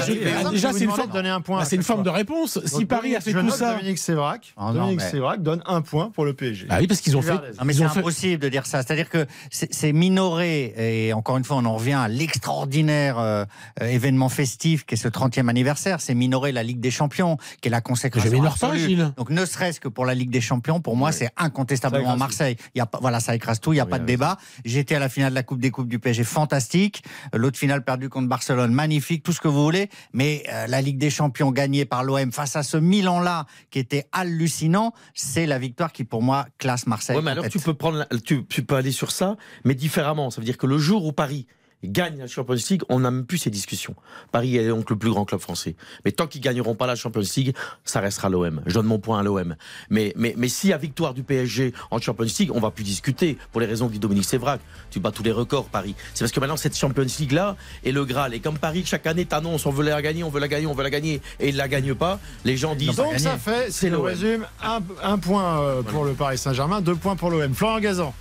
Speaker 4: déjà, c'est une forme-
Speaker 3: de donner un point.
Speaker 4: Bah, c'est une forme de réponse. Si Paris a fait tout ça.
Speaker 3: Dominique Sévrac.
Speaker 5: Non,
Speaker 3: Dominique
Speaker 5: mais-
Speaker 3: Sévrac donne un point pour le PSG.
Speaker 4: Ah oui, parce qu'ils ont fait.
Speaker 5: Non, mais c'est impossible de dire ça. C'est-à-dire que c'est minoré, et encore une fois, on en revient à l'extraordinaire euh, événement festif qui est ce 30e anniversaire. C'est minorer la Ligue des Champions, qui est la consécration absolue. Donc, ne serait-ce que pour la Ligue des Champions, pour moi, c'est incontestablement Marseille. Il y a pas, voilà, ça écrase tout, il n'y a
Speaker 7: Oui,
Speaker 5: pas de débat. J'étais à la finale de la Coupe des Coupes du PSG, fantastique. L'autre finale perdue contre Barcelone, magnifique, tout ce que vous voulez. Mais euh, la Ligue des Champions gagnée par l'OM face à ce Milan-là, qui était hallucinant, c'est la victoire qui, pour moi, classe Marseille.
Speaker 7: Ouais, mais alors tu peux prendre, tu peux aller sur ça, mais différemment. Ça veut dire que le jour où Paris gagne la Champions League, on n'a même plus ces discussions. Paris est donc le plus grand club français. Mais tant qu'ils gagneront pas la Champions League, ça restera l'OM. Je donne mon point à l'OM. Mais, mais, mais s'il y a victoire du PSG en Champions League, on va plus discuter pour les raisons que dit Dominique Sévrac. Tu bats tous les records, Paris. C'est parce que maintenant, cette Champions League là est le Graal. Et comme Paris, chaque année, t'annonce, on veut la gagner, on veut la gagner, on veut la gagner, et il la gagne pas, les gens disent.
Speaker 3: Donc ça fait, si
Speaker 7: C'est l'OM.
Speaker 3: résume, un, un point euh, pour le Paris Saint-Germain, deux points pour l'OM. Florent Gazan.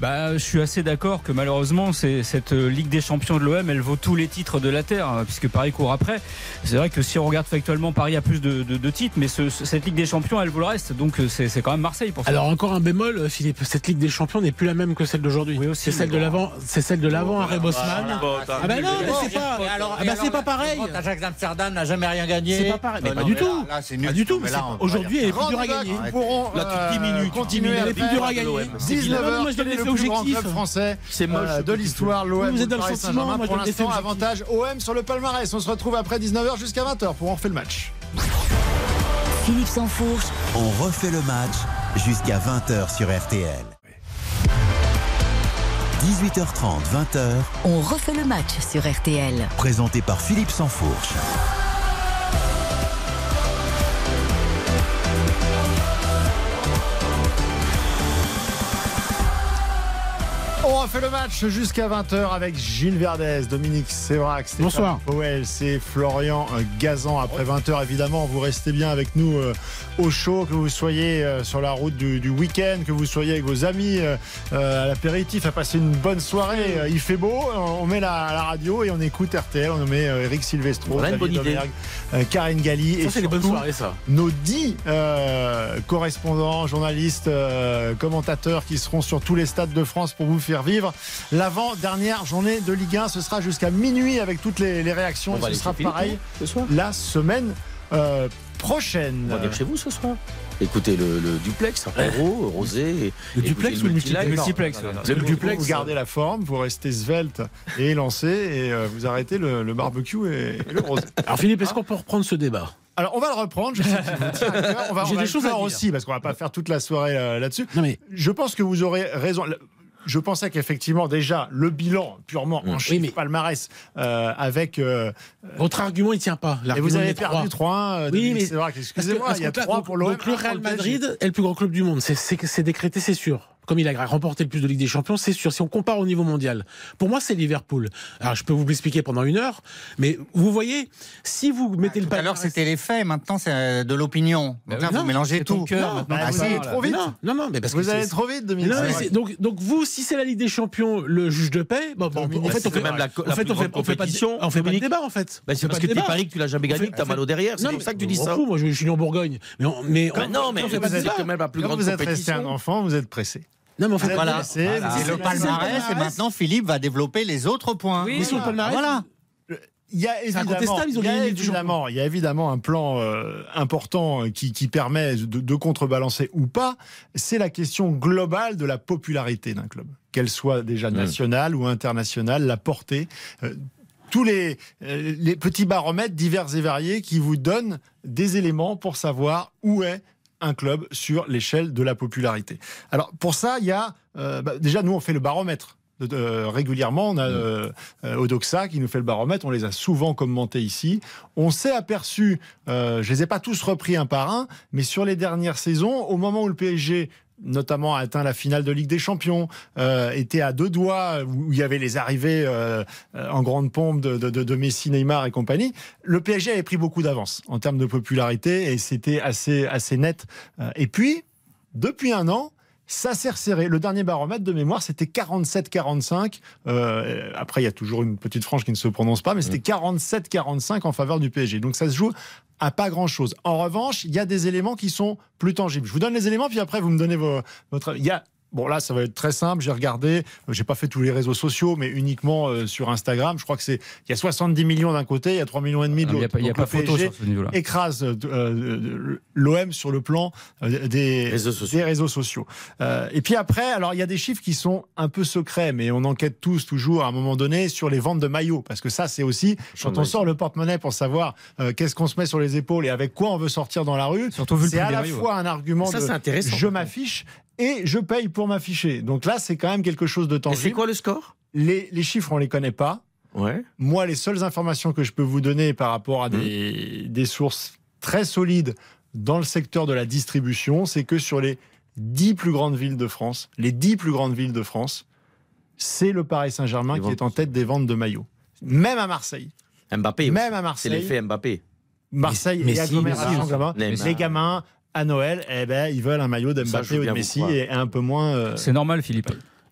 Speaker 6: Bah, je suis assez d'accord que malheureusement, c'est, cette euh, Ligue des Champions de l'OM, elle vaut tous les titres de la Terre, hein, puisque Paris court après. C'est vrai que si on regarde factuellement, Paris a plus de, de- de titres, mais ce- ce- cette Ligue des Champions, elle vaut le reste. Donc euh, c'est, c'est quand même Marseille pour ça.
Speaker 4: Alors encore un bémol, euh, Philippe, cette Ligue des Champions n'est plus la même que celle d'aujourd'hui.
Speaker 6: Oui, aussi,
Speaker 4: c'est celle de
Speaker 6: bon.
Speaker 4: l'avant, c'est celle de l'avant Harry Bosman. Ah bah non, mais c'est pas,
Speaker 5: alors-
Speaker 4: ah bah
Speaker 5: alors,
Speaker 4: c'est pas pareil.
Speaker 5: Ajax d'Amsterdam n'a jamais rien gagné.
Speaker 4: C'est pas pareil. Mais pas du tout. Pas du tout. Aujourd'hui, elle est plus dure à gagner.
Speaker 7: Là, toutes 10 minutes,
Speaker 3: continuer
Speaker 4: Elle
Speaker 3: à
Speaker 4: est plus dure à gagner.
Speaker 3: 19h, Plus grand club français
Speaker 7: C'est moche,
Speaker 3: euh, de l'histoire l'OM
Speaker 4: Vous êtes dans le sentiment, moi,
Speaker 3: pour l'instant avantage OM sur le palmarès. On se retrouve après 19h jusqu'à 20h pour on refait le match.
Speaker 2: Philippe Sansfourche,
Speaker 1: On refait le match jusqu'à 20h sur RTL. 18h30, 20h,
Speaker 2: on refait le match sur RTL.
Speaker 1: présenté par Philippe Sansfourche.
Speaker 3: On refait le match jusqu'à 20h avec Gilles Verdez, Dominique Sévrac, Stéphane
Speaker 4: Bonsoir.
Speaker 3: Powell, c'est Florian euh, Gazan. Après 20h, évidemment, vous restez bien avec nous euh, au show, que vous soyez euh, sur la route du, du week-end, que vous soyez avec vos amis euh, à l'apéritif, à passer une bonne soirée. Il fait beau, on met la, la radio et on écoute RTL, on met euh, Eric Silvestro. Domergue, euh, Karine Galli et
Speaker 4: Ça, c'est les bonnes
Speaker 3: surtout,
Speaker 4: soirées, ça.
Speaker 3: nos dix euh, correspondants, journalistes, euh, commentateurs qui seront sur tous les stades de France pour vous faire vivre l'avant-dernière journée de Ligue 1. Ce sera jusqu'à minuit avec toutes les, les réactions.
Speaker 7: On
Speaker 3: Et
Speaker 7: va
Speaker 3: ce
Speaker 7: aller
Speaker 3: sera pareil
Speaker 7: ce soir.
Speaker 3: la semaine euh, prochaine.
Speaker 7: On va venir chez vous ce soir. Écoutez le, le duplex, apéro, rosé. et-
Speaker 4: Le
Speaker 7: et
Speaker 4: duplex ou le multiplex
Speaker 6: Multiplex,
Speaker 7: non, non,
Speaker 6: ouais.
Speaker 7: non,
Speaker 3: Le
Speaker 7: Le
Speaker 3: duplex, vous gardez la forme, vous restez svelte et élancé et euh, vous arrêtez le, le barbecue et, et le rosé.
Speaker 4: Alors Philippe, est-ce qu'on peut reprendre ce débat?
Speaker 3: Alors on va le reprendre. Je sais. On va,
Speaker 4: J'ai
Speaker 3: on va
Speaker 4: des
Speaker 3: le
Speaker 4: choses à dire.
Speaker 3: aussi parce qu'on va pas faire toute la soirée euh, là-dessus.
Speaker 4: Mais
Speaker 3: Je pense que vous aurez raison. Je pensais qu'effectivement, déjà, le bilan purement en chiffre,
Speaker 4: Oui, mais-
Speaker 3: palmarès, euh, avec. euh,
Speaker 4: votre argument il tient pas.
Speaker 3: et vous avez perdu 3-1. euh,
Speaker 4: Oui, mais-
Speaker 3: excusez-moi, il y a
Speaker 4: que là,
Speaker 3: 3
Speaker 4: donc-
Speaker 3: pour l'OM.
Speaker 4: Donc le Real. Madrid est le plus grand club du monde. C'est- C'est c'est décrété, c'est sûr. Comme il a remporté le plus de Ligue des Champions, c'est sûr. Si on compare au niveau mondial, pour moi c'est Liverpool. Alors je peux vous l'expliquer pendant une heure, mais vous voyez, si vous mettez le
Speaker 5: Tout à l'heure, c'était les faits. Maintenant, c'est euh, de l'opinion. Donc là,
Speaker 4: non,
Speaker 5: vous mélangez tout.
Speaker 6: cœur,
Speaker 5: Non, bah,
Speaker 3: vous
Speaker 5: si.
Speaker 3: allez trop vite.
Speaker 4: Non, non, non, mais parce que
Speaker 3: Vous allez trop vite, Dominique.
Speaker 4: Non, mais donc, donc vous, si c'est la Ligue des Champions, le juge de paix, bon, bon,
Speaker 3: Dominique,
Speaker 4: en fait, on fait
Speaker 7: même la-
Speaker 4: en
Speaker 7: la
Speaker 4: fait,
Speaker 7: plus
Speaker 4: on fait, on fait pas de,
Speaker 7: compétition,
Speaker 4: on fait pas de
Speaker 7: Dominique.
Speaker 4: débat en fait.
Speaker 7: Bah, c'est parce que
Speaker 4: débat.
Speaker 7: paries que tu l'as jamais gagné, que t'as mal au derrière. C'est
Speaker 4: Non,
Speaker 7: pour ça que tu dis ça.
Speaker 4: moi, je, suis en Bourgogne. Mais, on- mais
Speaker 7: Bah
Speaker 4: on-
Speaker 7: non, mais c'est quand même la plus
Speaker 3: vous êtes resté un enfant, vous êtes pressé.
Speaker 4: Non, mais
Speaker 3: êtes
Speaker 5: Voilà. Voilà. C'est
Speaker 3: êtes-
Speaker 5: le palmarès. Et maintenant, Philippe va développer les autres points.
Speaker 6: Oui,
Speaker 4: Mais sur le palmarès,
Speaker 5: Voilà.
Speaker 3: Il y a évidemment,
Speaker 4: incontestable, ils ont
Speaker 3: il y a
Speaker 4: gagné la Ligue des
Speaker 3: évidemment, il y a évidemment un plan euh, important euh, qui, qui permet de, de contrebalancer ou pas. C'est la question globale de la popularité d'un club, qu'elle soit déjà nationale ou internationale, la portée. euh, tous les, euh, les petits baromètres divers et variés qui vous donnent des éléments pour savoir où est un club sur l'échelle de la popularité. Alors pour ça, il y a euh, bah, déjà nous on fait le baromètre. De- de- régulièrement, on a euh, euh, Odoxa qui nous fait le baromètre, on les a souvent commentés ici. On s'est aperçu, euh, je les ai pas tous repris un par un, mais sur les dernières saisons, au moment où le PSG notamment a atteint la finale de Ligue des Champions, euh, était à deux doigts, où il y avait les arrivées euh, en grande pompe de- de Messi, Neymar et compagnie, le PSG avait pris beaucoup d'avance en termes de popularité et c'était assez, assez net. Euh, et puis, depuis un an, ça s'est resserré. Le dernier baromètre de mémoire, c'était 47-45. Euh, après, il y a toujours une petite frange qui ne se prononce pas, mais c'était 47-45 en faveur du PSG. Donc ça se joue à pas grand-chose. En revanche, il y a des éléments qui sont plus tangibles. Je vous donne les éléments, puis après, vous me donnez vos- votre. Il y a Bon là, ça va être très simple. J'ai regardé. J'ai pas fait tous les réseaux sociaux, mais uniquement euh, sur Instagram. Je crois que c'est il y a 70 millions d'un côté, il y a 3 millions et demi de
Speaker 6: Il n'y a
Speaker 3: l'autre.
Speaker 6: pas, il y a pas photo sur ce niveau-là.
Speaker 3: écrase euh, euh, l'OM sur le plan euh, des
Speaker 7: Réseaux sociaux.
Speaker 3: des réseaux sociaux. Euh, et puis après, alors il y a des chiffres qui sont un peu secrets, mais on enquête tous toujours à un moment donné sur les ventes de maillots, parce que ça c'est aussi quand on sort le porte-monnaie pour savoir euh, qu'est-ce qu'on se met sur les épaules et avec quoi on veut sortir dans la rue. C'est à la
Speaker 6: maillots.
Speaker 3: fois un argument
Speaker 7: Ça,
Speaker 3: de
Speaker 7: c'est intéressant.
Speaker 3: je m'affiche et je paye pour m'afficher. Donc là, c'est quand même quelque chose de
Speaker 7: Et c'est
Speaker 3: tangible.
Speaker 7: quoi le score?
Speaker 3: Les, les chiffres, on les connaît pas.
Speaker 7: Ouais.
Speaker 3: Moi, les seules informations que je peux vous donner par rapport à des, des sources très solides dans le secteur de la distribution, c'est que sur les dix plus grandes villes de France, les dix plus grandes villes de France, c'est le Paris Saint-Germain qui
Speaker 7: ventes.
Speaker 3: est en tête des ventes de maillots. Même à Marseille.
Speaker 7: Mbappé.
Speaker 3: Même à
Speaker 7: C'est
Speaker 3: Marseille.
Speaker 7: l'effet Mbappé.
Speaker 3: Marseille
Speaker 4: Mais-
Speaker 3: et.
Speaker 4: Neymar.
Speaker 3: Les gamins, à Noël, eh ben, ils veulent un maillot d'Mbappé
Speaker 7: veux
Speaker 3: ou de Messi et un peu moins. euh,
Speaker 6: C'est normal, Philippe.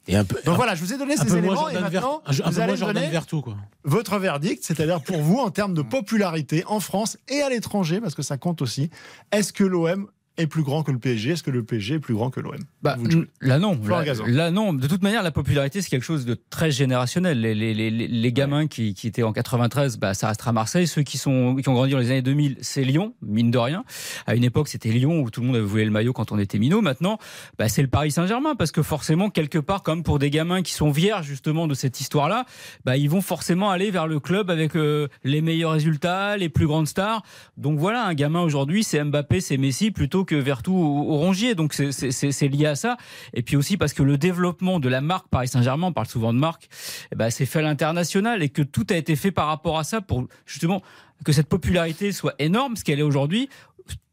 Speaker 4: Et un peu,
Speaker 3: Donc
Speaker 4: un-
Speaker 3: voilà, je vous ai donné ces éléments et
Speaker 4: Ver-
Speaker 3: maintenant,
Speaker 4: un
Speaker 3: vous allez me donner
Speaker 4: Vertu, quoi.
Speaker 3: votre verdict, c'est-à-dire pour vous en termes de popularité en France et à l'étranger, parce que ça compte aussi. Est-ce que l'OM est plus grand que le PSG Est-ce que le PSG est plus grand que l'OM
Speaker 6: Bah, là non, là, là, non. De toute manière, la popularité c'est quelque chose de très générationnel. Les, les, les, les gamins qui, qui étaient en 93, bah, ça restera Marseille. Ceux qui sont qui ont grandi dans les années 2000, c'est Lyon, mine de rien. À une époque, c'était Lyon où tout le monde voulait le maillot quand on était minot. Maintenant, bah, c'est le Paris Saint-Germain parce que forcément quelque part, comme pour des gamins qui sont vierges justement de cette histoire-là, bah, ils vont forcément aller vers le club avec euh, les meilleurs résultats, les plus grandes stars. Donc voilà, un gamin aujourd'hui, c'est Mbappé, c'est Messi plutôt que Vertu ou ou Rongier. Donc c'est- lié à ça. Et puis aussi parce que le développement de la marque Paris Saint-Germain, on parle souvent de marque, eh ben, c'est fait à l'international et que tout a été fait par rapport à ça pour justement que cette popularité soit énorme, ce qu'elle est aujourd'hui,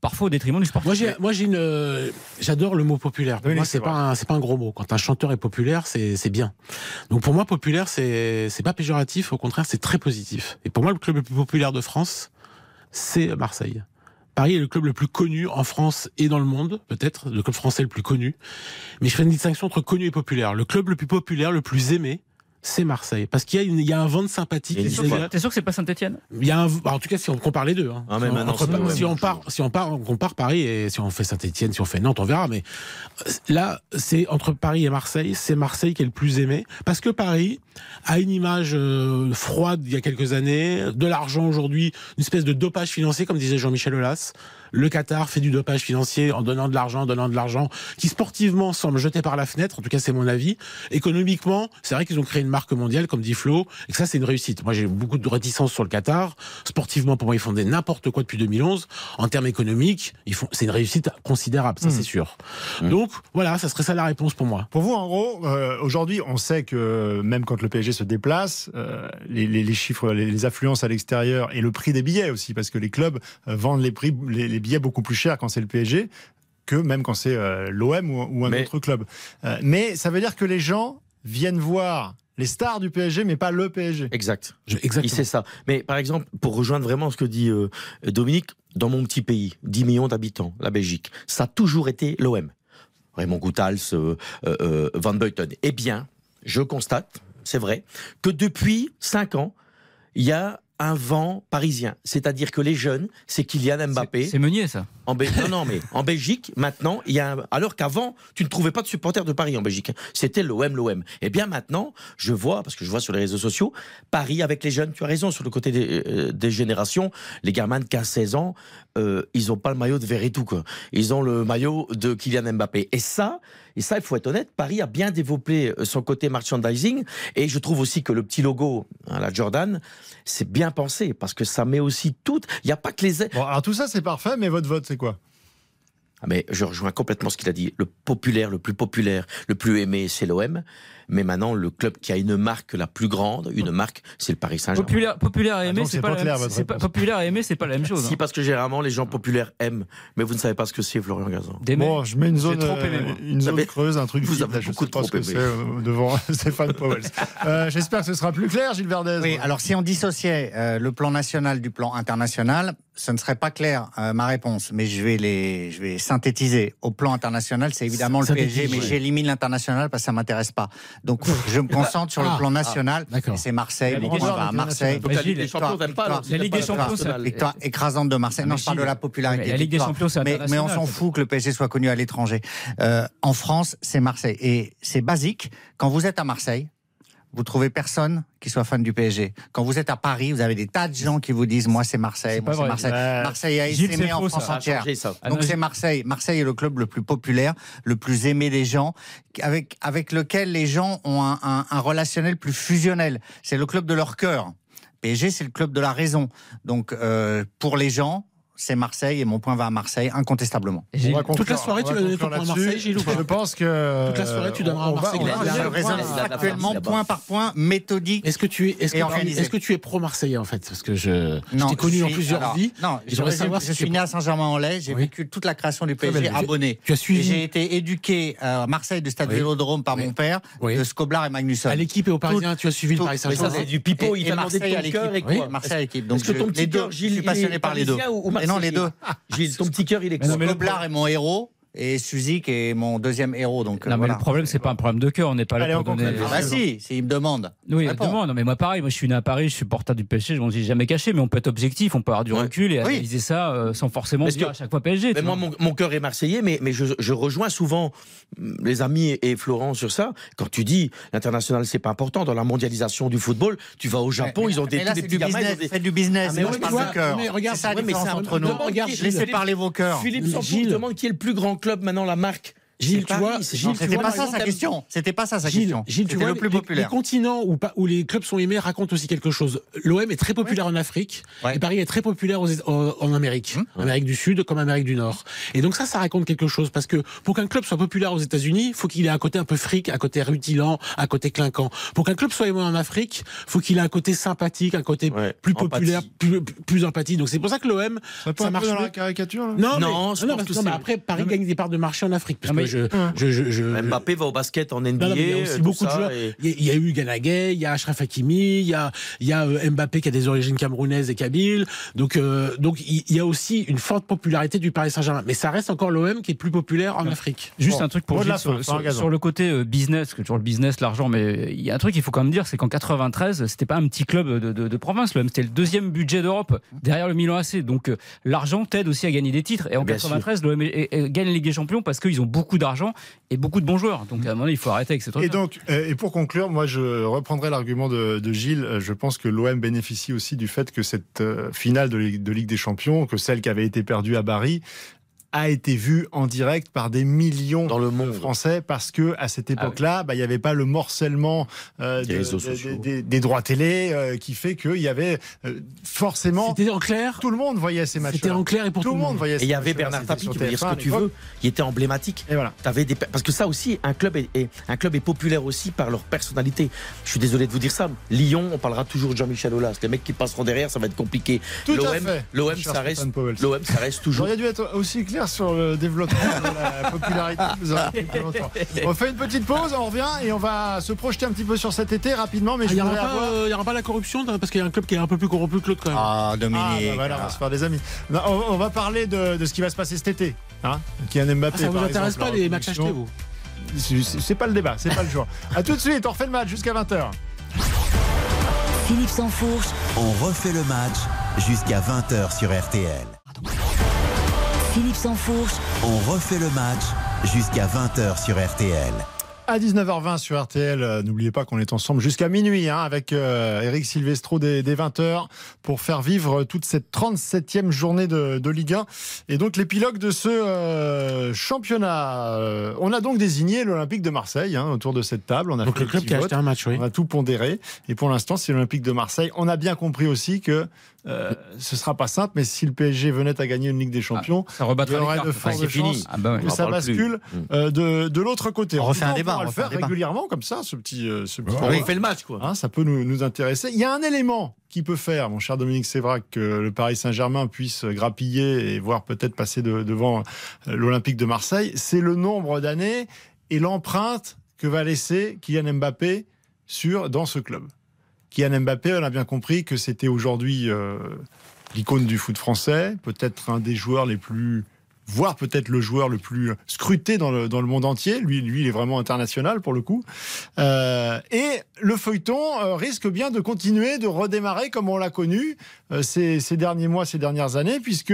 Speaker 6: parfois au détriment du sport.
Speaker 4: Moi, j'ai, moi, j'ai une, euh, j'adore le mot populaire. Pour
Speaker 3: Oui,
Speaker 4: moi,
Speaker 3: c'est
Speaker 4: c'est pas, un, c'est pas un gros mot. Quand un chanteur est populaire, c'est, c'est bien. Donc, pour moi, populaire, c'est, c'est pas péjoratif. Au contraire, c'est très positif. Et pour moi, le club le plus populaire de France, c'est Marseille. Paris est le club le plus connu en France et dans le monde, peut-être, le club français le plus connu. Mais je fais une distinction entre connu et populaire. Le club le plus populaire, le plus aimé, c'est Marseille. Parce qu'il y a, y un vent de sympathie qui.
Speaker 6: T'es sûr que c'est pas Saint-Etienne
Speaker 4: Il y a un, en tout cas, si on compare les deux. Hein.
Speaker 7: Ah,
Speaker 4: si, on, entre- si on
Speaker 7: je
Speaker 4: part, si on part, on compare Paris et si on fait Saint-Etienne, si on fait Nantes, on verra. Mais euh, là, c'est entre Paris et Marseille, c'est Marseille qui est le plus aimé parce que Paris a une image euh, froide il y a quelques années, de l'argent aujourd'hui, une espèce de dopage financier, comme disait Jean-Michel Aulas. Le Qatar fait du dopage financier en donnant de l'argent, en donnant de l'argent, qui sportivement semble jeté par la fenêtre. En tout cas, c'est mon avis. Économiquement, c'est vrai qu'ils ont créé une marque mondiale, comme dit Flo, et que ça, c'est une réussite. Moi, j'ai beaucoup de réticence sur le Qatar. Sportivement, pour moi, ils font des n'importe quoi depuis 2011. En termes économiques, ils font, c'est une réussite considérable, ça,
Speaker 3: Mmh.
Speaker 4: c'est sûr. Donc, voilà, ça serait ça la réponse pour moi.
Speaker 3: Pour vous, en gros, euh, aujourd'hui, on sait que même quand le PSG se déplace, euh, les, les- les chiffres, les, les affluences à l'extérieur et le prix des billets aussi, parce que les clubs euh, vendent les prix, les, les billets beaucoup plus chers quand c'est le PSG que même quand c'est euh, l'OM ou, ou un
Speaker 7: Mais-
Speaker 3: autre club. Euh, mais ça veut dire que les gens viennent voir les stars du PSG, mais pas le PSG.
Speaker 7: Exact.
Speaker 4: Je-
Speaker 7: Il
Speaker 4: exactement.
Speaker 7: sait ça. Mais par exemple, pour rejoindre vraiment ce que dit euh, Dominique, dans mon petit pays, 10 millions d'habitants, la Belgique, ça a toujours été l'OM. Raymond Goethals, euh, euh, euh, Van Buiten. Eh bien, je constate, c'est vrai, que depuis 5 ans, il y a un vent parisien. C'est-à-dire que les jeunes, c'est Kylian Mbappé.
Speaker 6: C'est Meunier ça.
Speaker 7: En non, non, mais en Belgique, maintenant, il y a un- alors qu'avant, tu ne trouvais pas de supporters de Paris en Belgique. C'était l'OM, l'OM. Eh bien, maintenant, je vois, parce que je vois sur les réseaux sociaux, Paris avec les jeunes. Tu as raison sur le côté des, euh, des générations. Les gamins de 15-16 ans, euh, ils ont pas le maillot de Verretou, quoi. Ils ont le maillot de Kylian Mbappé. Et ça, et ça, il faut être honnête, Paris a bien développé euh, son côté merchandising. Et je trouve aussi que le petit logo, hein, la Jordan, c'est bien pensé parce que ça met aussi tout. Il n'y a pas que les
Speaker 3: Bon, alors tout ça, c'est parfait, mais votre vote, c'est quoi?
Speaker 7: Ah, mais je rejoins complètement ce qu'il a dit. Le populaire, le plus populaire, le plus aimé, c'est l'OM. Mais maintenant, le club qui a une marque la plus grande, une marque, c'est le Paris Saint-Germain.
Speaker 6: Populaire, populaire et aimé,
Speaker 3: donc
Speaker 6: c'est pas,
Speaker 3: pas
Speaker 6: pas- populaire et aimé, c'est pas la même chose.
Speaker 7: Si,
Speaker 6: hein.
Speaker 7: parce que généralement, les gens populaires aiment, mais vous ne savez pas ce que c'est, Florian Gazan.
Speaker 3: Bon, je mets une zone,
Speaker 6: trop aimé,
Speaker 3: euh,
Speaker 6: moi.
Speaker 3: une zone
Speaker 7: avez-
Speaker 3: creuse, un truc
Speaker 7: vous
Speaker 3: vide,
Speaker 7: avez
Speaker 3: là, je
Speaker 7: beaucoup
Speaker 3: sais pas
Speaker 7: trop
Speaker 3: ce que
Speaker 7: aimé.
Speaker 3: c'est euh, devant Stéphane Powell. Euh, J'espère que ce sera plus clair, Gilles Verdez.
Speaker 5: Oui, alors si on dissociait euh, le plan national du plan international, ce ne serait pas clair euh, ma réponse, mais je vais les, je vais synthétiser. Au plan international, c'est évidemment le PSG, mais j'élimine l'international parce que ça m'intéresse pas. Donc je me concentre sur
Speaker 4: Ah,
Speaker 5: le plan national.
Speaker 4: d'accord.
Speaker 5: et c'est Marseille. Point va à Marseille.
Speaker 7: Donc la Ligue des
Speaker 5: Victoire,
Speaker 7: Champions,
Speaker 6: La Ligue des Champions,
Speaker 5: Victoire écrasante de Marseille.
Speaker 6: Ah,
Speaker 5: Non,
Speaker 6: mais
Speaker 5: je parle de la popularité.
Speaker 6: mais la Ligue des. Champions, c'est
Speaker 5: mais, mais on s'en fout que le PSG soit connu à l'étranger. Euh, en France, c'est Marseille. Et c'est basique. Quand vous êtes à Marseille, vous trouvez personne qui soit fan du PSG. Quand vous êtes à Paris, vous avez des tas de gens qui vous disent moi c'est Marseille, moi c'est. Marseille. Marseille a essaimé
Speaker 6: c'est
Speaker 5: en
Speaker 6: faux,
Speaker 5: France
Speaker 6: ça.
Speaker 5: Entière.
Speaker 7: ça.
Speaker 6: Ah
Speaker 5: Donc c'est Marseille. Marseille est le club le plus populaire, le plus aimé des gens, avec, avec lequel les gens ont un, un- un relationnel plus fusionnel. C'est le club de leur cœur. PSG, c'est le club de la raison. Donc euh, pour les gens, c'est Marseille et mon point va à Marseille incontestablement.
Speaker 3: Conclure-
Speaker 4: Toute la soirée, tu
Speaker 3: va
Speaker 4: vas donner ton point à. Marseille, Gilles, ou pas
Speaker 3: Je pense que.
Speaker 4: Toute la soirée, tu donneras à Marseille.
Speaker 5: Je raisonne factuellement, point par point, méthodique.
Speaker 4: Est-ce que tu es, est-ce
Speaker 5: Et
Speaker 4: que,
Speaker 5: organisé.
Speaker 4: est-ce que tu es pro Marseillais en fait? Parce que je, je
Speaker 5: Non,
Speaker 4: t'ai connu
Speaker 5: je
Speaker 4: en plusieurs
Speaker 5: alors,
Speaker 4: vies.
Speaker 5: Non, je,
Speaker 4: savoir
Speaker 5: je
Speaker 4: si tu
Speaker 5: suis
Speaker 4: es
Speaker 5: né
Speaker 4: pro-
Speaker 5: à Saint-Germain-en-Laye, j'ai
Speaker 4: Oui.
Speaker 5: vécu toute la création du PSG abonné.
Speaker 4: Tu as suivi
Speaker 5: J'ai été éduqué à Marseille du stade. Vélodrome par mon père, de Scoblar et Magnusson.
Speaker 4: à l'équipe et au Parisien, tu as suivi le Paris Saint-Germain.
Speaker 7: c'est du pipeau. Il t'a demandé ton cœur et quoi
Speaker 5: Marseille à l'équipe. Donc
Speaker 7: Est-ce que
Speaker 5: je-
Speaker 7: ton
Speaker 5: les
Speaker 7: petit
Speaker 5: deux,
Speaker 7: cœur,
Speaker 5: je
Speaker 7: Gilles,
Speaker 5: suis passionné par les deux. Non, les deux.
Speaker 7: Gilles, ton petit cœur, il est
Speaker 6: le
Speaker 5: Scoblar est mon héros et Suzik est mon deuxième héros. Donc,
Speaker 6: Non,
Speaker 5: euh,
Speaker 6: mais
Speaker 5: voilà.
Speaker 6: le problème, c'est pas un problème de cœur. On n'est pas là
Speaker 3: Allez,
Speaker 6: pour
Speaker 3: on
Speaker 6: donner.
Speaker 5: Ah bah si, s'il me demande.
Speaker 6: Oui,
Speaker 5: Réponds.
Speaker 6: demande. Non, mais moi, pareil, moi, je suis né à Paris, je suis porteur du PSG, je m'en suis jamais caché, mais on peut être objectif, on peut avoir du
Speaker 7: Ouais.
Speaker 6: recul et
Speaker 5: Oui.
Speaker 6: analyser ça euh, sans forcément
Speaker 7: Parce
Speaker 6: dire
Speaker 7: que-
Speaker 6: à chaque fois PSG.
Speaker 7: Mais moi, mon, mon cœur est marseillais, mais, mais je, je rejoins souvent mm, les amis et, Florent sur ça. Quand tu dis l'international, c'est pas important. Dans la mondialisation du football, tu vas au Japon,
Speaker 5: Mais-
Speaker 7: ils ont des,
Speaker 5: mais là,
Speaker 7: des petits gamins,
Speaker 5: business.
Speaker 7: des-
Speaker 5: du business.
Speaker 7: Ah, mais
Speaker 5: moi, je
Speaker 7: mais
Speaker 5: parle de cœur.
Speaker 4: mais regarde,
Speaker 5: c'est ça la
Speaker 7: mais
Speaker 5: différence entre nous.
Speaker 7: qui-
Speaker 5: Laissez parler vos cœurs.
Speaker 7: Philippe demande qui est le plus grand club maintenant, la marque.
Speaker 4: Gilles, tu vois,
Speaker 5: Non, C'était pas ça sa question. C'était pas ça sa
Speaker 4: Gilles,
Speaker 5: question.
Speaker 4: Gilles, tu
Speaker 5: C'était
Speaker 4: vois,
Speaker 5: le plus
Speaker 4: les-
Speaker 5: populaire.
Speaker 4: Les continents où, pas- où les clubs sont aimés racontent aussi quelque chose. L'OM est très populaire en Afrique
Speaker 5: Ouais.
Speaker 4: et Paris est très populaire aux, en, en Amérique,
Speaker 5: Hum.
Speaker 4: Amérique du Sud comme Amérique du Nord. Et donc ça, ça raconte quelque chose parce que pour qu'un club soit populaire aux États-Unis, faut qu'il ait un côté un peu fric, un côté rutilant, un côté clinquant. Pour qu'un club soit aimé en Afrique, faut qu'il ait un côté sympathique, un côté
Speaker 7: Ouais,
Speaker 4: plus
Speaker 7: empathie.
Speaker 4: populaire, plus, plus empathique. Donc c'est pour ça que l'OM,
Speaker 3: Ça
Speaker 4: marche
Speaker 3: dans la caricature là?
Speaker 4: Non,
Speaker 7: Non,
Speaker 4: mais,
Speaker 7: je
Speaker 4: non,
Speaker 7: pense
Speaker 4: parce
Speaker 7: que
Speaker 4: non, mais après Paris gagne des parts de marché en Afrique parce
Speaker 6: Non, mais-
Speaker 4: que je, je, je, je-
Speaker 7: Mbappé va au basket en NBA.
Speaker 4: non, non, mais il y a aussi
Speaker 7: tout
Speaker 4: beaucoup de
Speaker 7: ça,
Speaker 4: joueurs.
Speaker 7: et-
Speaker 4: Il y, a- eu Ganagay, il y a Ashraf Hakimi, il y a, il y a euh, Mbappé qui a des origines camerounaises et kabyles. Donc, euh, donc il y a aussi une forte popularité du Paris Saint-Germain. Mais ça reste encore l'OM qui est plus populaire en Afrique.
Speaker 6: Juste
Speaker 3: Bon,
Speaker 6: un truc pour Gilles sur, le côté euh, business, toujours le business, l'argent, mais il y a un truc qu'il faut quand même dire, c'est qu'en 93, c'était pas un petit club de, de- de province, l'OM, c'était le deuxième budget d'Europe, derrière le Milan AC. Donc l'argent t'aide aussi à gagner des titres. Et en
Speaker 7: Bien
Speaker 6: 93, l'OM gagne la Ligue des Champions parce qu'ils ont beaucoup d'argent et beaucoup de bons joueurs. Donc à un moment, donné, il faut arrêter avec ces trucs.
Speaker 3: Et donc, euh, et pour conclure, moi je reprendrai l'argument de, de Gilles. Euh, Je pense que l'OM bénéficie aussi du fait que cette euh, finale de, Ligue- de Ligue des Champions, que celle qui avait été perdue à Bari, a été vue en direct par des millions
Speaker 7: Dans le
Speaker 3: de
Speaker 7: monde.
Speaker 3: Français parce que à cette époque-là, bah, il n'y avait pas le morcellement euh,
Speaker 7: Des
Speaker 3: de- droits télé euh, qui fait qu'il y avait euh, forcément
Speaker 4: C'était en clair.
Speaker 3: tout le monde voyait ces matchs.
Speaker 4: C'était en clair et pour
Speaker 3: Tout le monde voyait.
Speaker 7: Et il y avait. Bernard Tapie, peux dire ce
Speaker 3: TF1
Speaker 7: que tu veux, il était emblématique.
Speaker 3: Et voilà.
Speaker 7: T'avais des parce que ça aussi un club est, est- un club est populaire aussi par leur personnalité. Je suis désolé de vous dire ça. Lyon, on parlera toujours de Jean-Michel Aulas. Les mecs qui passeront derrière, ça va être compliqué.
Speaker 3: Tout à
Speaker 7: L'OM,
Speaker 3: fait.
Speaker 7: l'OM, ça reste, l'OM, ça reste toujours.
Speaker 3: J'aurais dû être aussi clair sur le développement de la popularité. Vous aurez pris plus longtemps. On fait une petite pause, on revient et on va se projeter un petit peu sur cet été rapidement. Mais
Speaker 4: Ah,
Speaker 3: je
Speaker 4: Il n'y aura, pas,
Speaker 3: avoir-
Speaker 4: euh, aura pas la corruption parce qu'il y a un club qui est un peu plus corrompu que l'autre quand même.
Speaker 5: Ah, Dominique.
Speaker 3: Ah, bah voilà, on va se faire des amis. Non, on, on va parler de, de ce qui va se passer cet été. Hein Kylian Mbappé.
Speaker 4: Ah, ça vous
Speaker 3: par
Speaker 4: intéresse
Speaker 3: exemple,
Speaker 4: pas les matchs achetés vous
Speaker 3: C'est c'est pas le débat, c'est pas le jour. A tout de suite, on refait le match jusqu'à 20h.
Speaker 2: Philippe Sansfourche,
Speaker 1: On refait le match jusqu'à 20h sur RTL.
Speaker 2: Philippe Sansfourche,
Speaker 1: On refait le match jusqu'à 20h sur RTL.
Speaker 3: À 19h20 sur RTL, euh, n'oubliez pas qu'on est ensemble jusqu'à minuit hein, avec euh, Eric Silvestro des, des 20h pour faire vivre toute cette 37e journée de, de Ligue 1 et donc l'épilogue de ce euh, championnat. On a donc désigné l'Olympique de Marseille hein, autour de cette table. On a
Speaker 4: Donc
Speaker 3: fait
Speaker 4: le club
Speaker 3: petit
Speaker 4: qui a
Speaker 3: vote.
Speaker 4: acheté un match, oui.
Speaker 3: On a tout pondéré. Et pour l'instant, c'est l'Olympique de Marseille. On a bien compris aussi que euh, ce sera pas simple, mais si le PSG venait à gagner une Ligue des Champions,
Speaker 6: Ça rebattra
Speaker 3: il y aurait de fortes chances
Speaker 6: Ah bah
Speaker 3: que ça bascule
Speaker 7: Mm.
Speaker 3: euh, de, de l'autre côté.
Speaker 5: On refait un débat.
Speaker 3: on va
Speaker 5: on
Speaker 3: le
Speaker 5: va faire
Speaker 3: régulièrement comme ça, ce petit, euh, ce petit
Speaker 7: On fait le match, quoi.
Speaker 3: Hein, ça peut nous, nous intéresser. Il y a un élément qui peut faire, mon cher Dominique Sévrac, que le Paris Saint-Germain puisse grappiller et voir peut-être passer de- devant euh, l'Olympique de Marseille, c'est le nombre d'années et l'empreinte que va laisser Kylian Mbappé sur, dans ce club. Kylian Mbappé, on a bien compris que c'était aujourd'hui euh, l'icône du foot français, peut-être un des joueurs les plus voire peut-être le joueur le plus scruté dans le, dans le monde entier. Lui, lui, il est vraiment international pour le coup. Euh, et le feuilleton euh, risque bien de continuer, de redémarrer comme on l'a connu euh, ces, derniers mois, ces dernières années, puisque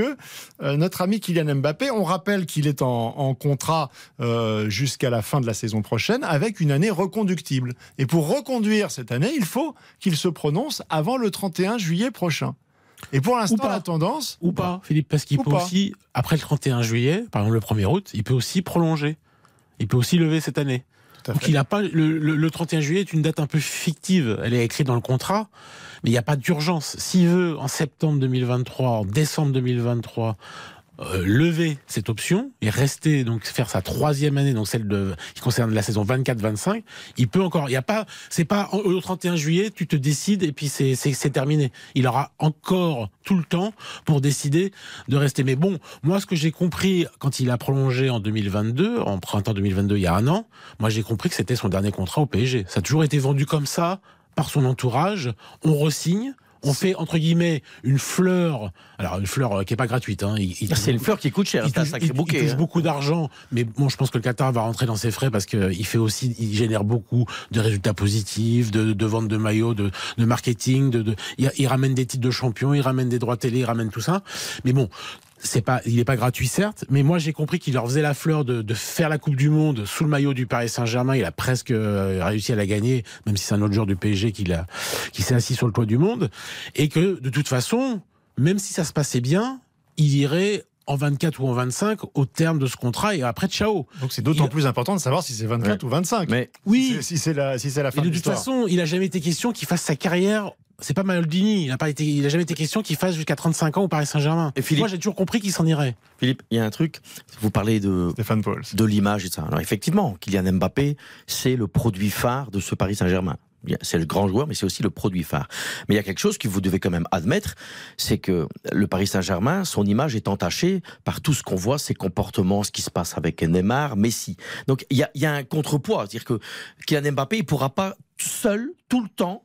Speaker 3: notre ami Kylian Mbappé, on rappelle qu'il est en, contrat jusqu'à la fin de la saison prochaine avec une année reconductible. Et pour reconduire cette année, il faut qu'il se prononce avant le 31 juillet prochain. Et pour l'instant,
Speaker 4: pas.
Speaker 3: la tendance,
Speaker 4: Ou pas, Philippe, parce qu'il peut
Speaker 3: pas.
Speaker 4: aussi, après le 31 juillet, par exemple le 1er août, il peut aussi prolonger. Il peut aussi lever cette année. Donc il a pas le, le- le 31 juillet est une date un peu fictive. Elle est écrite dans le contrat, mais il n'y a pas d'urgence. S'il veut en septembre 2023, en décembre 2023 euh, lever cette option et rester donc faire sa troisième année, donc celle de qui concerne la saison 24-25, il peut encore. Il y a pas, c'est pas au 31 juillet tu te décides et puis c'est c'est c'est terminé. Il aura encore tout le temps pour décider de rester. Mais bon, moi ce que j'ai compris quand il a prolongé en 2022, en printemps 2022, il y a un an, moi j'ai compris que c'était son dernier contrat au PSG. Ça a toujours été vendu comme ça par son entourage. On resigne. On fait entre guillemets une fleur, alors une fleur euh, qui est pas gratuite. Hein.
Speaker 7: Ah, C'est une fleur qui coûte cher.
Speaker 4: il touche,
Speaker 7: sacré
Speaker 4: il- il
Speaker 7: bouquet.
Speaker 4: touche
Speaker 7: hein.
Speaker 4: beaucoup d'argent, mais bon, je pense que le Qatar va rentrer dans ses frais parce qu'il fait aussi, il génère beaucoup de résultats positifs, de, de vente de maillots, de, de marketing, de, de il, il ramène des titres de champion, il ramène des droits télé, il ramène tout ça. Mais bon, c'est pas, il est pas gratuit certes, mais moi j'ai compris qu'il leur faisait la fleur de, de faire la Coupe du Monde sous le maillot du Paris Saint-Germain. Il a presque euh, réussi à la gagner, même si c'est un autre joueur du PSG qui l'a, qui s'est assis sur le toit du monde, et que de toute façon, même si ça se passait bien, il irait en 24 ou en 25 au terme de ce contrat et après ciao.
Speaker 3: donc c'est d'autant
Speaker 4: Il-
Speaker 3: plus important de savoir si c'est 24 ou 25.
Speaker 7: Mais
Speaker 4: Oui,
Speaker 3: Si c'est- si c'est la, si c'est la fin
Speaker 4: de
Speaker 3: de
Speaker 4: toute façon, il a jamais été question qu'il fasse sa carrière. C'est pas Maldini, il n'a pas été, il a jamais été question qu'il fasse jusqu'à 35 ans au Paris Saint-Germain.
Speaker 7: Et Philippe-
Speaker 4: Moi, j'ai toujours compris qu'il s'en irait.
Speaker 7: Philippe, il y a un truc. Vous parlez de
Speaker 3: Stéphane Pauls.
Speaker 7: de l'image et ça. Alors effectivement, Kylian Mbappé, c'est le produit phare de ce Paris Saint-Germain. C'est le grand joueur, mais c'est aussi le produit phare. Mais il y a quelque chose que vous devez quand même admettre, c'est que le Paris Saint-Germain, son image est entachée par tout ce qu'on voit, ses comportements, ce qui se passe avec Neymar, Messi. Donc il y a, il y a un contrepoids, c'est-à-dire que Kylian Mbappé, il pourra pas seul, tout le temps,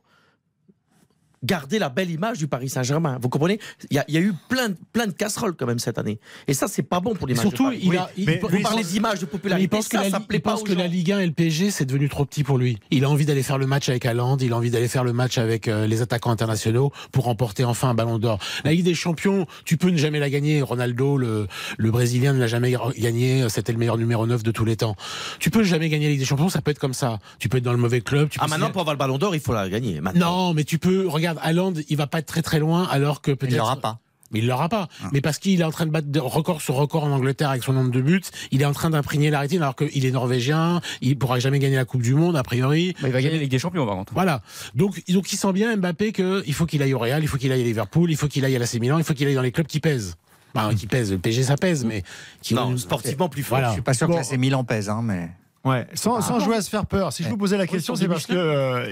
Speaker 7: garder la belle image du Paris Saint-Germain. Vous comprenez? Il y, a, il y a eu plein, de- plein de casseroles quand même cette année. Et ça, c'est pas bon pour
Speaker 4: Et
Speaker 7: l'image
Speaker 4: surtout, il
Speaker 3: Oui,
Speaker 4: a, il,
Speaker 3: mais
Speaker 4: il-
Speaker 7: parlez
Speaker 3: sans-
Speaker 7: d'image, de
Speaker 4: il
Speaker 7: popularité,
Speaker 4: pense que,
Speaker 7: ça,
Speaker 4: la,
Speaker 7: ça
Speaker 4: il pense que la. Ligue 1 et le PSG, c'est devenu trop petit pour lui. Il a envie d'aller faire le match avec Haaland, il a envie d'aller faire le match avec euh, les attaquants internationaux pour remporter enfin un ballon d'or. La Ligue des Champions, tu peux ne jamais la gagner. Ronaldo, le, le Brésilien, ne l'a jamais gagné. C'était le meilleur numéro 9 de tous les temps. Tu peux jamais gagner la Ligue des Champions, ça peut être comme ça. Tu peux être dans le mauvais club. Tu
Speaker 7: Ah, maintenant, pour avoir le ballon d'or, il faut la gagner. Maintenant.
Speaker 4: Non, mais tu peux. Regarde, Haaland, il va pas être très très loin, alors que peut-être.
Speaker 5: Il l'aura pas.
Speaker 4: Mais il l'aura pas.
Speaker 5: Ah.
Speaker 4: Mais parce qu'il est en train de battre record sur record en Angleterre avec son nombre de buts, il est en train d'imprégner la rétine alors qu'il est norvégien, il pourra jamais gagner la Coupe du Monde a priori.
Speaker 6: Bah, il va gagner la Ligue des Champions, par contre.
Speaker 4: Voilà. Donc, donc il sent bien Mbappé que il faut qu'il aille au Real, il faut qu'il aille à Liverpool, il faut qu'il aille à l'AC Milan, il faut qu'il aille dans les clubs qui pèsent. Enfin, qui pèsent. Le PSG ça pèse, mais qui
Speaker 7: Non, sportivement plus fort.
Speaker 4: Voilà.
Speaker 5: Je suis pas sûr
Speaker 3: Bon.
Speaker 5: que c'est Milan pèse, hein, mais.
Speaker 3: Ouais, sans, sans jouer à se faire peur. Si je vous posais la question, c'est parce que euh,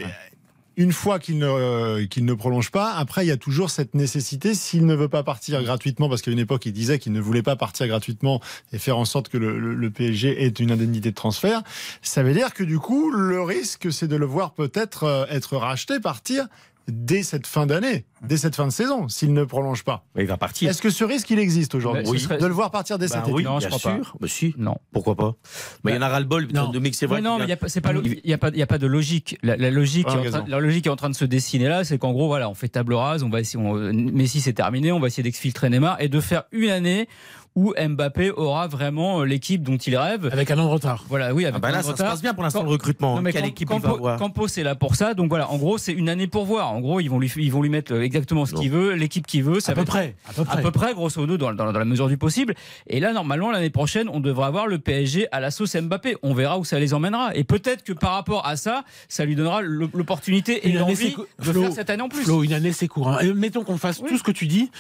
Speaker 3: une fois qu'il ne, euh, ne prolonge pas, après il y a toujours cette nécessité, s'il ne veut pas partir gratuitement, parce qu'à une époque il disait qu'il ne voulait pas partir gratuitement et faire en sorte que le, le- le PSG ait une indemnité de transfert, ça veut dire que du coup le risque c'est de le voir peut-être euh, être racheté, partir dès cette fin d'année, dès cette fin de saison, s'il ne prolonge pas.
Speaker 7: Mais il va partir.
Speaker 3: Est-ce que ce risque il existe aujourd'hui
Speaker 6: serait-
Speaker 3: De le voir partir dès
Speaker 7: Ben
Speaker 3: cet été?
Speaker 7: Oui,
Speaker 6: Non, je
Speaker 7: bien
Speaker 6: crois pas.
Speaker 7: sûr. Mais si.
Speaker 6: Non.
Speaker 7: Pourquoi pas? Mais il y en a ras-le-bol.
Speaker 4: Non.
Speaker 7: De mix, c'est vrai.
Speaker 6: Non, mais il n'y a, pas- y a, pas- il y a pas de logique. La, la logique
Speaker 3: Ah,
Speaker 6: qui est en
Speaker 3: raison.
Speaker 6: train, la logique qui est en train de se dessiner là, c'est qu'en gros, voilà, on fait table rase, on va essayer, on- Messi c'est terminé, on va essayer d'exfiltrer Neymar et de faire une année où Mbappé aura vraiment euh, l'équipe dont il rêve.
Speaker 4: avec un an de retard.
Speaker 6: Voilà, oui, avec
Speaker 7: Ah bah
Speaker 6: un an de
Speaker 7: ça se
Speaker 6: retard.
Speaker 7: passe bien pour l'instant le recrutement.
Speaker 6: Non, mais
Speaker 7: Quelle
Speaker 6: Camp-
Speaker 7: équipe il va
Speaker 6: Campo,
Speaker 7: avoir
Speaker 6: Campos est là pour ça. Donc voilà, en gros, c'est une année pour voir. En gros, ils vont lui, ils vont lui mettre exactement ce qu'il veut, l'équipe qu'il veut. Ça
Speaker 4: À
Speaker 6: va
Speaker 4: peu
Speaker 6: être-
Speaker 4: près. À peu
Speaker 6: à
Speaker 4: près.
Speaker 6: peu près, grosso modo, dans, dans- dans la mesure du possible. Et là, normalement, l'année prochaine, on devrait avoir le PSG à la sauce Mbappé. On verra où ça les emmènera. Et peut-être que par rapport à ça, ça lui donnera l'op- l'opportunité et l'envie de
Speaker 4: Flo,
Speaker 6: faire cette année en plus.
Speaker 4: Flo, une année, c'est court. hein. Et mettons qu'on fasse tout ce que tu dis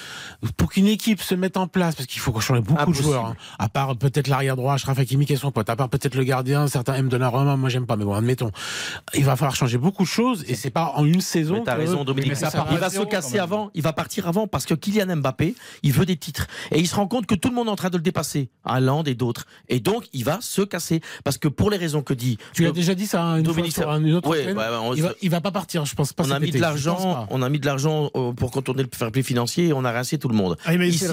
Speaker 4: pour qu'une équipe se mette en place, parce qu'il faut changer beaucoup
Speaker 7: Impossible.
Speaker 4: de joueurs. hein. À part peut-être l'arrière droit, Ashraf Hakimi qui est son pote. À part peut-être le gardien, certains aiment Donnarumma, moi j'aime pas, mais bon, admettons. Il va falloir changer beaucoup de choses et c'est pas en une saison.
Speaker 7: Mais t'as
Speaker 4: que-
Speaker 7: raison, Dominique.
Speaker 6: ça
Speaker 7: il va se casser avant, il va partir avant parce que Kylian Mbappé, il veut des titres. Et il se rend compte que tout le monde est en train de le dépasser. Haaland et d'autres. Et donc, il va se casser. Parce que pour les raisons que dit.
Speaker 4: Tu as déjà dit ça hein, une
Speaker 7: Dominique,
Speaker 4: fois sur
Speaker 7: ça-
Speaker 4: un- une autre
Speaker 7: Ouais,
Speaker 4: antenne.
Speaker 7: ouais, ouais, on-
Speaker 4: il, va, il va pas partir, je pense pas.
Speaker 7: on a mis
Speaker 4: été,
Speaker 7: de l'argent, on a mis de l'argent euh, pour contourner le fair play financier et on a rincé tout le monde.
Speaker 3: Ah,
Speaker 7: ici,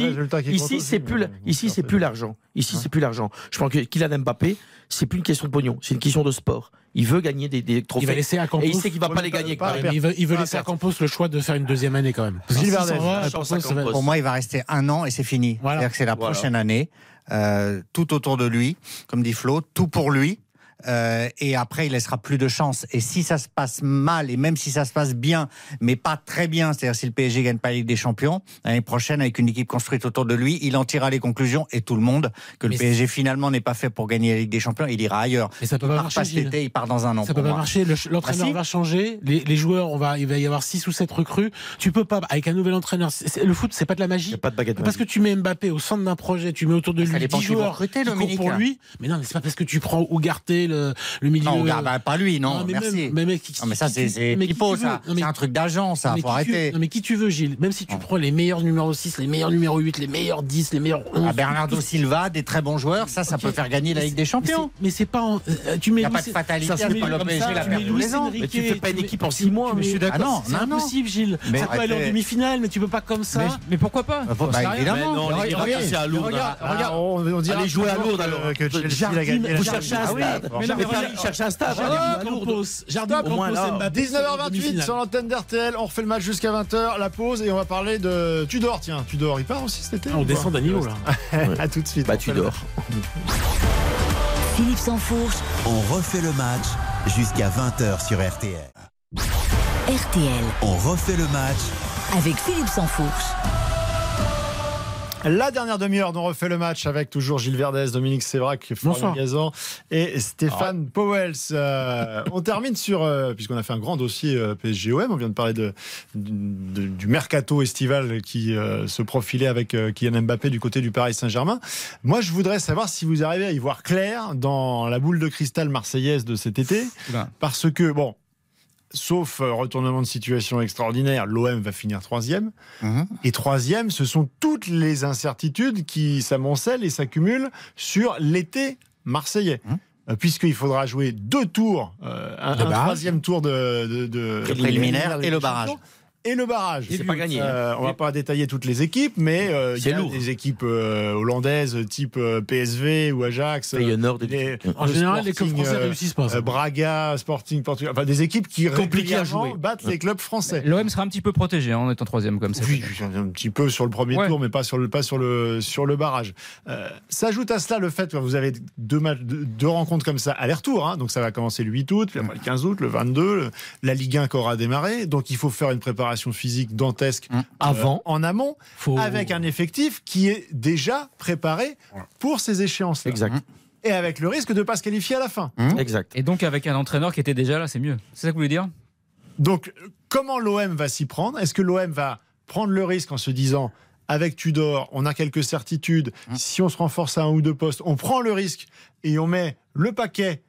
Speaker 7: ici c'est plus, ici c'est plus l'argent. Ici c'est plus l'argent. Je pense que Kylian Mbappé, c'est plus une question de pognon, c'est une question de sport. Il veut gagner des, des trophées.
Speaker 4: Il va laisser à Campos.
Speaker 7: et il sait qu'il va pas les gagner.
Speaker 3: pas-
Speaker 4: il veut, il veut laisser à. Campos le choix de faire une deuxième année quand même. Parce
Speaker 3: Gilles
Speaker 4: va.
Speaker 5: Pour moi, il va rester un an et c'est fini.
Speaker 4: Voilà.
Speaker 5: C'est-à-dire que c'est la
Speaker 7: Voilà.
Speaker 5: prochaine année. Euh, tout autour de lui, comme dit Flo, tout pour lui. Euh, et après, il laissera plus de chance. Et si ça se passe mal, et même si ça se passe bien, mais pas très bien, c'est-à-dire si le PSG gagne pas la Ligue des Champions, l'année prochaine, avec une équipe construite autour de lui, il en tirera les conclusions, et tout le monde, que le
Speaker 4: Mais
Speaker 5: PSG finalement n'est pas fait pour gagner la Ligue des Champions, il ira ailleurs.
Speaker 4: Mais ça peut
Speaker 5: il
Speaker 4: pas
Speaker 5: part
Speaker 4: marcher,
Speaker 5: pas cet été, il part dans un an.
Speaker 4: Ça peut pas
Speaker 5: moi.
Speaker 4: marcher. Le- L'entraîneur
Speaker 5: Bah si.
Speaker 4: va changer. Les, les joueurs, on va, il va y avoir 6 ou 7 recrues. Tu peux pas, avec un nouvel entraîneur. le foot, c'est pas de la
Speaker 7: Il n'y
Speaker 4: magie.
Speaker 7: a pas de baguette
Speaker 4: Parce que tu mets Mbappé au centre d'un projet, tu mets autour de
Speaker 5: Ça
Speaker 4: lui
Speaker 5: dépend
Speaker 4: 10
Speaker 5: qui vont
Speaker 4: joueurs
Speaker 5: recruter,
Speaker 4: qui courent pour lui. Mais non, mais c'est pas parce que tu prends Ougarté, le, le milieu.
Speaker 5: Non, regarde, bah, pas lui, non,
Speaker 4: mais
Speaker 5: merci.
Speaker 4: même- mais mec, qui-
Speaker 5: Non, mais ça, c'est
Speaker 4: mais
Speaker 5: pipeau, ça.
Speaker 4: Non, mais-
Speaker 5: C'est un truc d'agent, ça.
Speaker 4: non, mais
Speaker 5: Faut
Speaker 4: qui tu-
Speaker 5: arrêter.
Speaker 4: non, mais qui tu veux, Gilles Même si tu prends les meilleurs numéros 6, les meilleurs numéros 8, les meilleurs 10, les meilleurs 11.
Speaker 5: Ah, Bernardo Silva, des très bons joueurs, ça, ça
Speaker 4: Ok.
Speaker 5: peut faire gagner la Ligue des
Speaker 4: Mais
Speaker 5: Champions.
Speaker 4: Mais c'est pas. en- euh, tu mets
Speaker 5: Il n'y a pas de fatalité
Speaker 7: ça pas ça,
Speaker 5: la
Speaker 7: tu
Speaker 5: perd
Speaker 4: mets
Speaker 5: tous
Speaker 4: Luis
Speaker 5: les ans.
Speaker 4: Enrique,
Speaker 7: Mais tu fais pas une équipe en six mois,
Speaker 4: mais
Speaker 7: mais-
Speaker 4: je suis d'accord.
Speaker 5: Ah non,
Speaker 4: c'est
Speaker 5: non, non.
Speaker 4: impossible, Gilles.
Speaker 5: Mais
Speaker 4: ça peut aller en demi-finale, mais tu peux pas comme ça.
Speaker 6: Mais, mais pourquoi pas
Speaker 5: Bah, évidemment.
Speaker 7: Mais non,
Speaker 6: Mais regarde,
Speaker 7: c'est à Lourdes.
Speaker 6: regarde,
Speaker 3: Ah,
Speaker 6: regarde.
Speaker 3: on, on dira
Speaker 7: Allez jouer à Lourdes
Speaker 3: que-
Speaker 7: alors.
Speaker 3: Que Chelsea
Speaker 7: Jardim,
Speaker 3: a gagné la
Speaker 7: vous cherchez un stade.
Speaker 6: Regarde,
Speaker 7: Paris cherche un stade.
Speaker 3: Jardim,
Speaker 7: Allez,
Speaker 3: Campos,
Speaker 7: à Lourdes.
Speaker 3: Jardim,
Speaker 7: Au moins,
Speaker 3: Campos,
Speaker 7: là.
Speaker 3: Mbappé, 19h28 sur l'antenne d'RTL. On refait le match jusqu'à 20h, la pause, et on va parler de Tudor. Tiens, Tudor, il part aussi cet été
Speaker 4: Ah, on descend d'un niveau là.
Speaker 3: À tout de suite.
Speaker 7: Bah
Speaker 3: On
Speaker 7: tu
Speaker 3: fait le
Speaker 7: dors.
Speaker 2: Philippe Sansfourche,
Speaker 1: On refait le match jusqu'à 20h sur RTL.
Speaker 2: RTL,
Speaker 1: On refait le match
Speaker 2: avec Philippe Sansfourche.
Speaker 3: La dernière demi-heure dont on refait le match avec toujours Gilles Verdez, Dominique Sévrac, Florian. Gazan et Stéphane Powels. Euh, on termine sur, euh, puisqu'on a fait un grand dossier euh, PSG-OM, on vient de parler de, de- du mercato estival qui euh, se profilait avec euh, Kylian Mbappé du côté du Paris Saint-Germain. Moi, je voudrais savoir si vous arrivez à y voir clair dans la boule de cristal marseillaise de cet été,
Speaker 6: Oula.
Speaker 3: parce que, bon, sauf euh, retournement de situation extraordinaire, l'OM va finir troisième.
Speaker 5: Mhm.
Speaker 3: Et troisième, ce sont toutes les incertitudes qui s'amoncellent et s'accumulent sur l'été marseillais.
Speaker 5: Hum.
Speaker 3: Euh, Puisqu'il faudra jouer deux tours, euh, un, troisième tour de, de, de-
Speaker 5: Préliminaire et le barrage.
Speaker 3: Et le barrage.
Speaker 7: C'est pas gagné.
Speaker 3: Euh, on va pas détailler toutes les équipes, mais euh, il y a
Speaker 7: lourd.
Speaker 3: des équipes euh, hollandaises type euh, PSV ou Ajax. euh,
Speaker 7: Feyenoord, des-
Speaker 4: En
Speaker 3: le
Speaker 4: général, les clubs français réussissent pas. ça.
Speaker 3: euh, Braga, Sporting, Portugal, enfin des équipes qui
Speaker 7: Compliqué à
Speaker 3: régulièrement
Speaker 7: jouer.
Speaker 3: battent les clubs français.
Speaker 6: L'OM sera un petit peu protégé hein, en étant troisième comme ça.
Speaker 3: Oui, un petit peu sur le premier
Speaker 6: Ouais.
Speaker 3: tour, mais pas sur le, pas sur le, sur le barrage. Euh, S'ajoute à cela le fait que vous avez deux, matchs, deux, deux rencontres comme ça aller-retour. hein. donc ça va commencer le 8 août, puis après le 15 août, le 22, le- la Ligue 1 qui aura démarré. Donc il faut faire une préparation physique dantesque
Speaker 5: Mmh.
Speaker 3: avant, en amont,
Speaker 4: Faut-
Speaker 3: avec un effectif qui est déjà préparé pour ces échéances.
Speaker 7: Exact.
Speaker 3: Et avec le risque de ne pas se qualifier à la fin.
Speaker 7: Exact.
Speaker 6: Et donc avec un entraîneur qui était déjà là, c'est mieux. C'est ça que vous voulez dire?
Speaker 3: Donc, comment l'OM va s'y prendre? Est-ce que l'OM va prendre le risque en se disant, avec Tudor, on a quelques certitudes, si on se renforce à un ou deux postes, on prend le risque et on met le paquet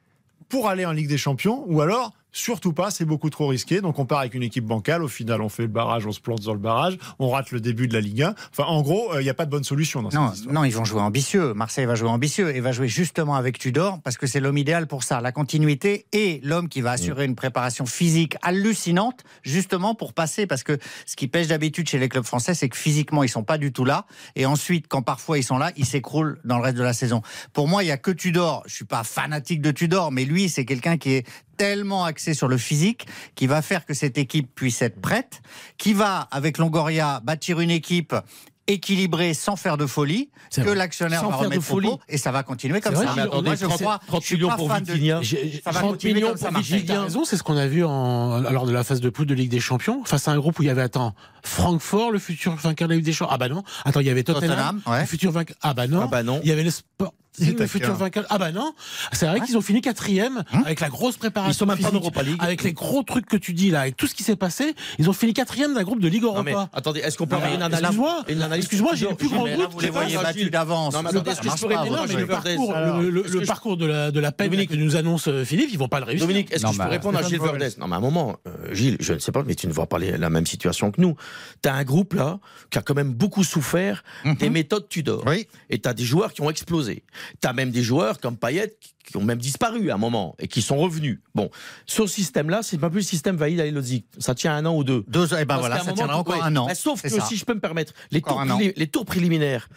Speaker 3: pour aller en Ligue des Champions? Ou alors, surtout pas, c'est beaucoup trop risqué. Donc, on part avec une équipe bancale. Au final, on fait le barrage, on se plante dans le barrage, on rate le début de la Ligue 1. Enfin, en gros, euh, il n'y a pas de bonne solution dans
Speaker 5: Non,
Speaker 3: cette histoire.
Speaker 5: non, ils vont jouer ambitieux. Marseille va jouer ambitieux et va jouer justement avec Tudor parce que c'est l'homme idéal pour ça, la continuité et l'homme qui va assurer une préparation physique hallucinante justement pour passer parce que ce qui pêche d'habitude chez les clubs français, c'est que physiquement ils sont pas du tout là et ensuite quand parfois ils sont là, ils s'écroulent dans le reste de la saison. Pour moi, il y a que Tudor. Je suis pas fanatique de Tudor, mais lui, c'est quelqu'un qui est tellement axé sur le physique qui va faire que cette équipe puisse être prête, qui va avec Longoria bâtir une équipe équilibré sans faire de folie
Speaker 4: C'est
Speaker 5: que
Speaker 4: vrai.
Speaker 5: l'actionnaire
Speaker 7: Sans
Speaker 5: va
Speaker 7: de
Speaker 5: remettre au
Speaker 7: folie.
Speaker 5: et ça va continuer comme
Speaker 4: C'est
Speaker 5: ça.
Speaker 4: vrai, mais attendez,
Speaker 5: Moi, je
Speaker 7: 30
Speaker 5: crois,
Speaker 7: 30
Speaker 5: je suis
Speaker 7: millions pour
Speaker 5: de-
Speaker 7: Vitinha.
Speaker 4: J'ai-
Speaker 5: Ça va
Speaker 7: 30
Speaker 5: continuer
Speaker 7: millions
Speaker 5: comme
Speaker 7: pour. Vitinha.
Speaker 4: Raison, c'est ce qu'on a vu en, lors de la phase de poule de Ligue des Champions, face à un groupe où il y avait, attends, Francfort, le futur vainqueur de la Ligue des Champions. Ah bah non. Attends, il y avait Tottenham,
Speaker 5: Tottenham, ouais.
Speaker 4: le futur vainqueur. Ah bah non.
Speaker 7: Ah bah non.
Speaker 4: Il y avait le sport. Le futur vainqueur. Ah bah non. C'est vrai qu'ils ont fini quatrième avec la grosse préparation.
Speaker 7: Ils sont même pas en Europa League.
Speaker 4: Avec les gros trucs que tu dis là, avec tout ce qui s'est passé, ils ont fini quatrième d'un groupe de Ligue
Speaker 7: Non mais
Speaker 4: Europa.
Speaker 7: attendez, est-ce qu'on peut avoir
Speaker 4: mais
Speaker 7: une analyse
Speaker 4: excuse-moi,
Speaker 7: une analyse
Speaker 4: excuse-moi, j'ai le plus grand
Speaker 7: là,
Speaker 5: Vous les voyez battus d'avance.
Speaker 7: Non, mais
Speaker 4: le
Speaker 7: Gilles Verdez
Speaker 4: parcours, de la, peine
Speaker 7: Dominique.
Speaker 4: que nous annonce euh, Philippe, ils vont pas le réussir.
Speaker 7: Dominique, est-ce que je peux
Speaker 6: bah,
Speaker 7: répondre à Gilles. Verdez Non, mais à un moment, euh, Gilles, je ne sais pas, mais tu ne vois pas la même situation que nous. Tu as un groupe là qui a quand même beaucoup souffert des méthodes Tudor.
Speaker 5: Oui.
Speaker 7: Et tu as des joueurs qui ont explosé. Tu as même des joueurs comme Payet qui- ont même disparu à un moment et qui sont revenus. Bon, ce système-là, c'est pas plus le système Vaïd à Elodzik. Ça tient un an ou deux.
Speaker 5: Deux, et ben
Speaker 7: Parce
Speaker 5: voilà, ça tiendra encore
Speaker 7: ouais.
Speaker 5: un an.
Speaker 7: Bah, sauf que
Speaker 5: ça.
Speaker 7: si je peux me permettre, tours, les tours préliminaires.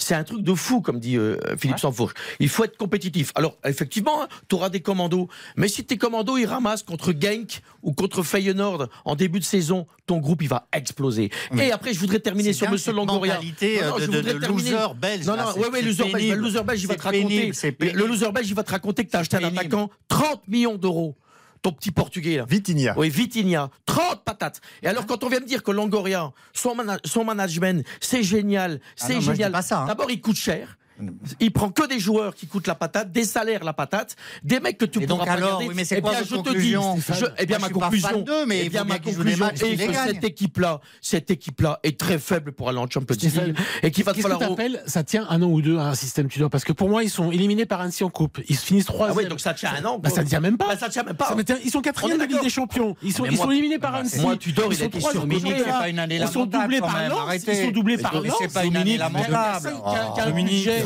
Speaker 7: C'est un truc de fou, comme dit euh, Philippe Sanfourche. Il faut être compétitif. Alors, effectivement, tu auras des commandos. Mais si tes commandos, ils ramassent contre Genk ou contre Feyenoord en début de saison, ton groupe, il va exploser.
Speaker 5: Mais
Speaker 7: Et après, je voudrais terminer sur Monsieur Longoria.
Speaker 5: mentalité,
Speaker 7: Non, non,
Speaker 5: euh,
Speaker 7: je
Speaker 5: de- de-
Speaker 7: voudrais
Speaker 5: de
Speaker 7: terminer.
Speaker 5: loser belge,
Speaker 7: Non,
Speaker 5: là,
Speaker 7: non,
Speaker 5: c'est-
Speaker 7: ouais, ouais, loser belge. Le loser belge, il va te raconter.
Speaker 5: pénible, c'est pénible.
Speaker 7: Le loser belge, il va te raconter que tu as acheté un
Speaker 5: pénible.
Speaker 7: attaquant 30 millions d'euros. Ton petit portugais, là.
Speaker 3: Vitinha.
Speaker 7: Oui, Vitinha, 30 patates. Et alors, quand on vient me dire que Longoria, son, son management, c'est génial,
Speaker 5: Ah
Speaker 7: c'est
Speaker 5: je
Speaker 7: génial.
Speaker 5: dis pas ça, hein.
Speaker 7: D'abord, il coûte cher. Il prend que des joueurs qui coûtent la patate, des salaires la patate, des mecs que tu
Speaker 5: Et
Speaker 7: pourras
Speaker 5: donc
Speaker 7: pas
Speaker 5: alors, oui, mais c'est
Speaker 7: Eh
Speaker 5: quoi
Speaker 7: bien, je te dis,
Speaker 5: conclusion,
Speaker 7: je- eh bien,
Speaker 5: Moi,
Speaker 7: ma conclusion,
Speaker 5: mais
Speaker 7: eh bien, ma conclusion
Speaker 5: matchs,
Speaker 7: est que cette équipe-là, cette équipe-là est très faible pour aller en Champions
Speaker 4: Stéphane,
Speaker 7: League et qu'il va te
Speaker 4: Qu'est-ce que
Speaker 7: falloir.
Speaker 4: t'appelles ça tient un an ou deux à un système Tudor Parce que pour moi, ils sont éliminés par Annecy en coupe. Ils finissent
Speaker 7: Ah
Speaker 4: troisième.
Speaker 7: oui, donc ça tient un an.
Speaker 4: Bah, ça ne tient même pas.
Speaker 7: Bah, ça tient même pas.
Speaker 4: Ça me tient- Ils sont
Speaker 7: On
Speaker 4: quatrième de la Ligue des Champions. Ils sont, ils
Speaker 7: moi-
Speaker 4: sont éliminés par Annecy.
Speaker 7: moi, Tudor, il
Speaker 4: Ils sont
Speaker 7: était
Speaker 4: trois
Speaker 7: sur
Speaker 5: c'est pas une année
Speaker 4: Ils sont doublés par Lens.
Speaker 5: arrêtez.
Speaker 4: Ils sont doublés par Lens.
Speaker 5: c'est pas une année lamentable.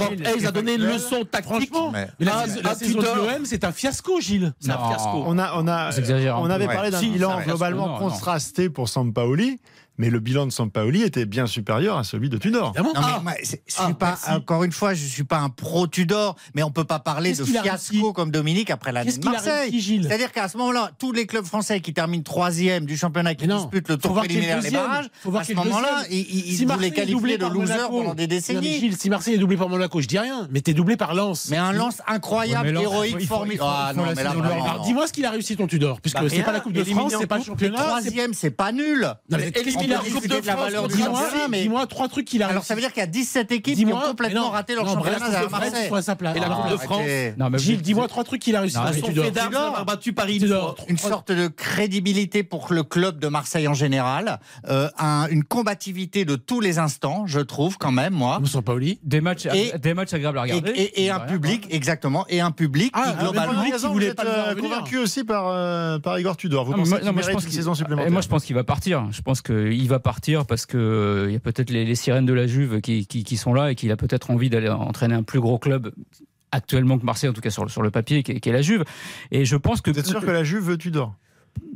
Speaker 7: Franck Hayes a donné une leçon tactique.
Speaker 4: La,
Speaker 7: Ah,
Speaker 4: saison- la saison de l'OM, c'est un fiasco, Gilles.
Speaker 7: C'est un fiasco.
Speaker 3: On a, on a,
Speaker 6: un
Speaker 3: on avait parlé d'un bilan globalement
Speaker 6: non, non.
Speaker 3: contrasté pour Sampaoli, mais le bilan de Sampaoli était bien supérieur à celui de Tudor.
Speaker 4: Évidemment.
Speaker 5: Non, mais
Speaker 7: Ah. Ah,
Speaker 5: suis pas,
Speaker 7: merci.
Speaker 5: encore une fois, je suis pas un pro Tudor, mais on peut pas parler
Speaker 4: Qu'est-ce
Speaker 5: de fiasco comme Dominique après l'année
Speaker 4: Qu'est-ce
Speaker 5: de Marseille. C'est-à-dire qu'à ce moment-là, tous les clubs français qui terminent troisième du championnat, qui
Speaker 4: non.
Speaker 5: disputent le tour préliminaire, les
Speaker 4: deuxième.
Speaker 5: barrages,
Speaker 4: Faut voir
Speaker 5: à
Speaker 4: qui
Speaker 5: ce
Speaker 4: est
Speaker 5: moment-là,
Speaker 4: deuxième.
Speaker 5: ils, ils,
Speaker 4: Si est
Speaker 5: qualifier
Speaker 4: doublé
Speaker 5: de
Speaker 4: par
Speaker 5: losers
Speaker 4: Monaco.
Speaker 5: pendant des
Speaker 4: Non,
Speaker 5: décennies.
Speaker 4: Gilles, si Marseille est doublé par Monaco, je dis rien. Mais t'es doublé par Lens.
Speaker 5: Mais un lance incroyable,
Speaker 6: Ouais, Lens,
Speaker 5: héroïque, formidable. Ah
Speaker 6: la
Speaker 4: dis-moi ce qu'il a réussi ton Tudor, puisque
Speaker 7: Bah,
Speaker 4: c'est pas la Coupe de France, c'est pas le championnat.
Speaker 5: Troisième, c'est pas nul.
Speaker 7: Coupe de
Speaker 5: de la
Speaker 7: France
Speaker 5: valeur
Speaker 7: contre
Speaker 5: du
Speaker 4: Dis-moi,
Speaker 5: championnat, mais-
Speaker 4: dis-moi trois trucs qu'il a réussi.
Speaker 5: Alors ça veut dire qu'il y a 17 équipes qui ont complètement raté leur championnat Marseille.
Speaker 4: à sa place.
Speaker 7: Et la Coupe de France.
Speaker 6: Non, mais
Speaker 4: Gilles, dis-moi trois trucs qu'il a réussi.
Speaker 7: Son
Speaker 4: Tudor.
Speaker 7: fait d'armes, a battu Paris une
Speaker 5: sorte de crédibilité pour le club de Marseille en général, euh, un- une combativité de tous les instants, je trouve quand même moi,
Speaker 4: Nous sommes pas.
Speaker 6: Des matchs,
Speaker 5: Et-
Speaker 6: des matchs agréables à
Speaker 5: et,
Speaker 6: regarder.
Speaker 5: et- et un public
Speaker 6: quoi.
Speaker 5: exactement, et un public
Speaker 3: Ah,
Speaker 5: qui
Speaker 3: mais
Speaker 5: globalement
Speaker 4: voulait pas
Speaker 3: convaincu aussi par, euh, par Igor Tudor. Vous pensez
Speaker 6: moi-
Speaker 3: qu'il
Speaker 6: moi, je
Speaker 3: mérite
Speaker 6: pense
Speaker 3: une
Speaker 6: qu'il-
Speaker 3: saison
Speaker 6: et
Speaker 3: supplémentaire
Speaker 6: Moi, je pense qu'il va partir. Je pense qu'il va partir parce que euh, il y a peut-être les, les sirènes de la Juve qui, qui- qui sont là et qu'il a peut-être envie d'aller entraîner un plus gros club actuellement que Marseille, en tout cas sur, le- sur le papier, qui est, qui est la Juve. Et je pense que
Speaker 3: Vous êtes sûr que la Juve veut Tudor?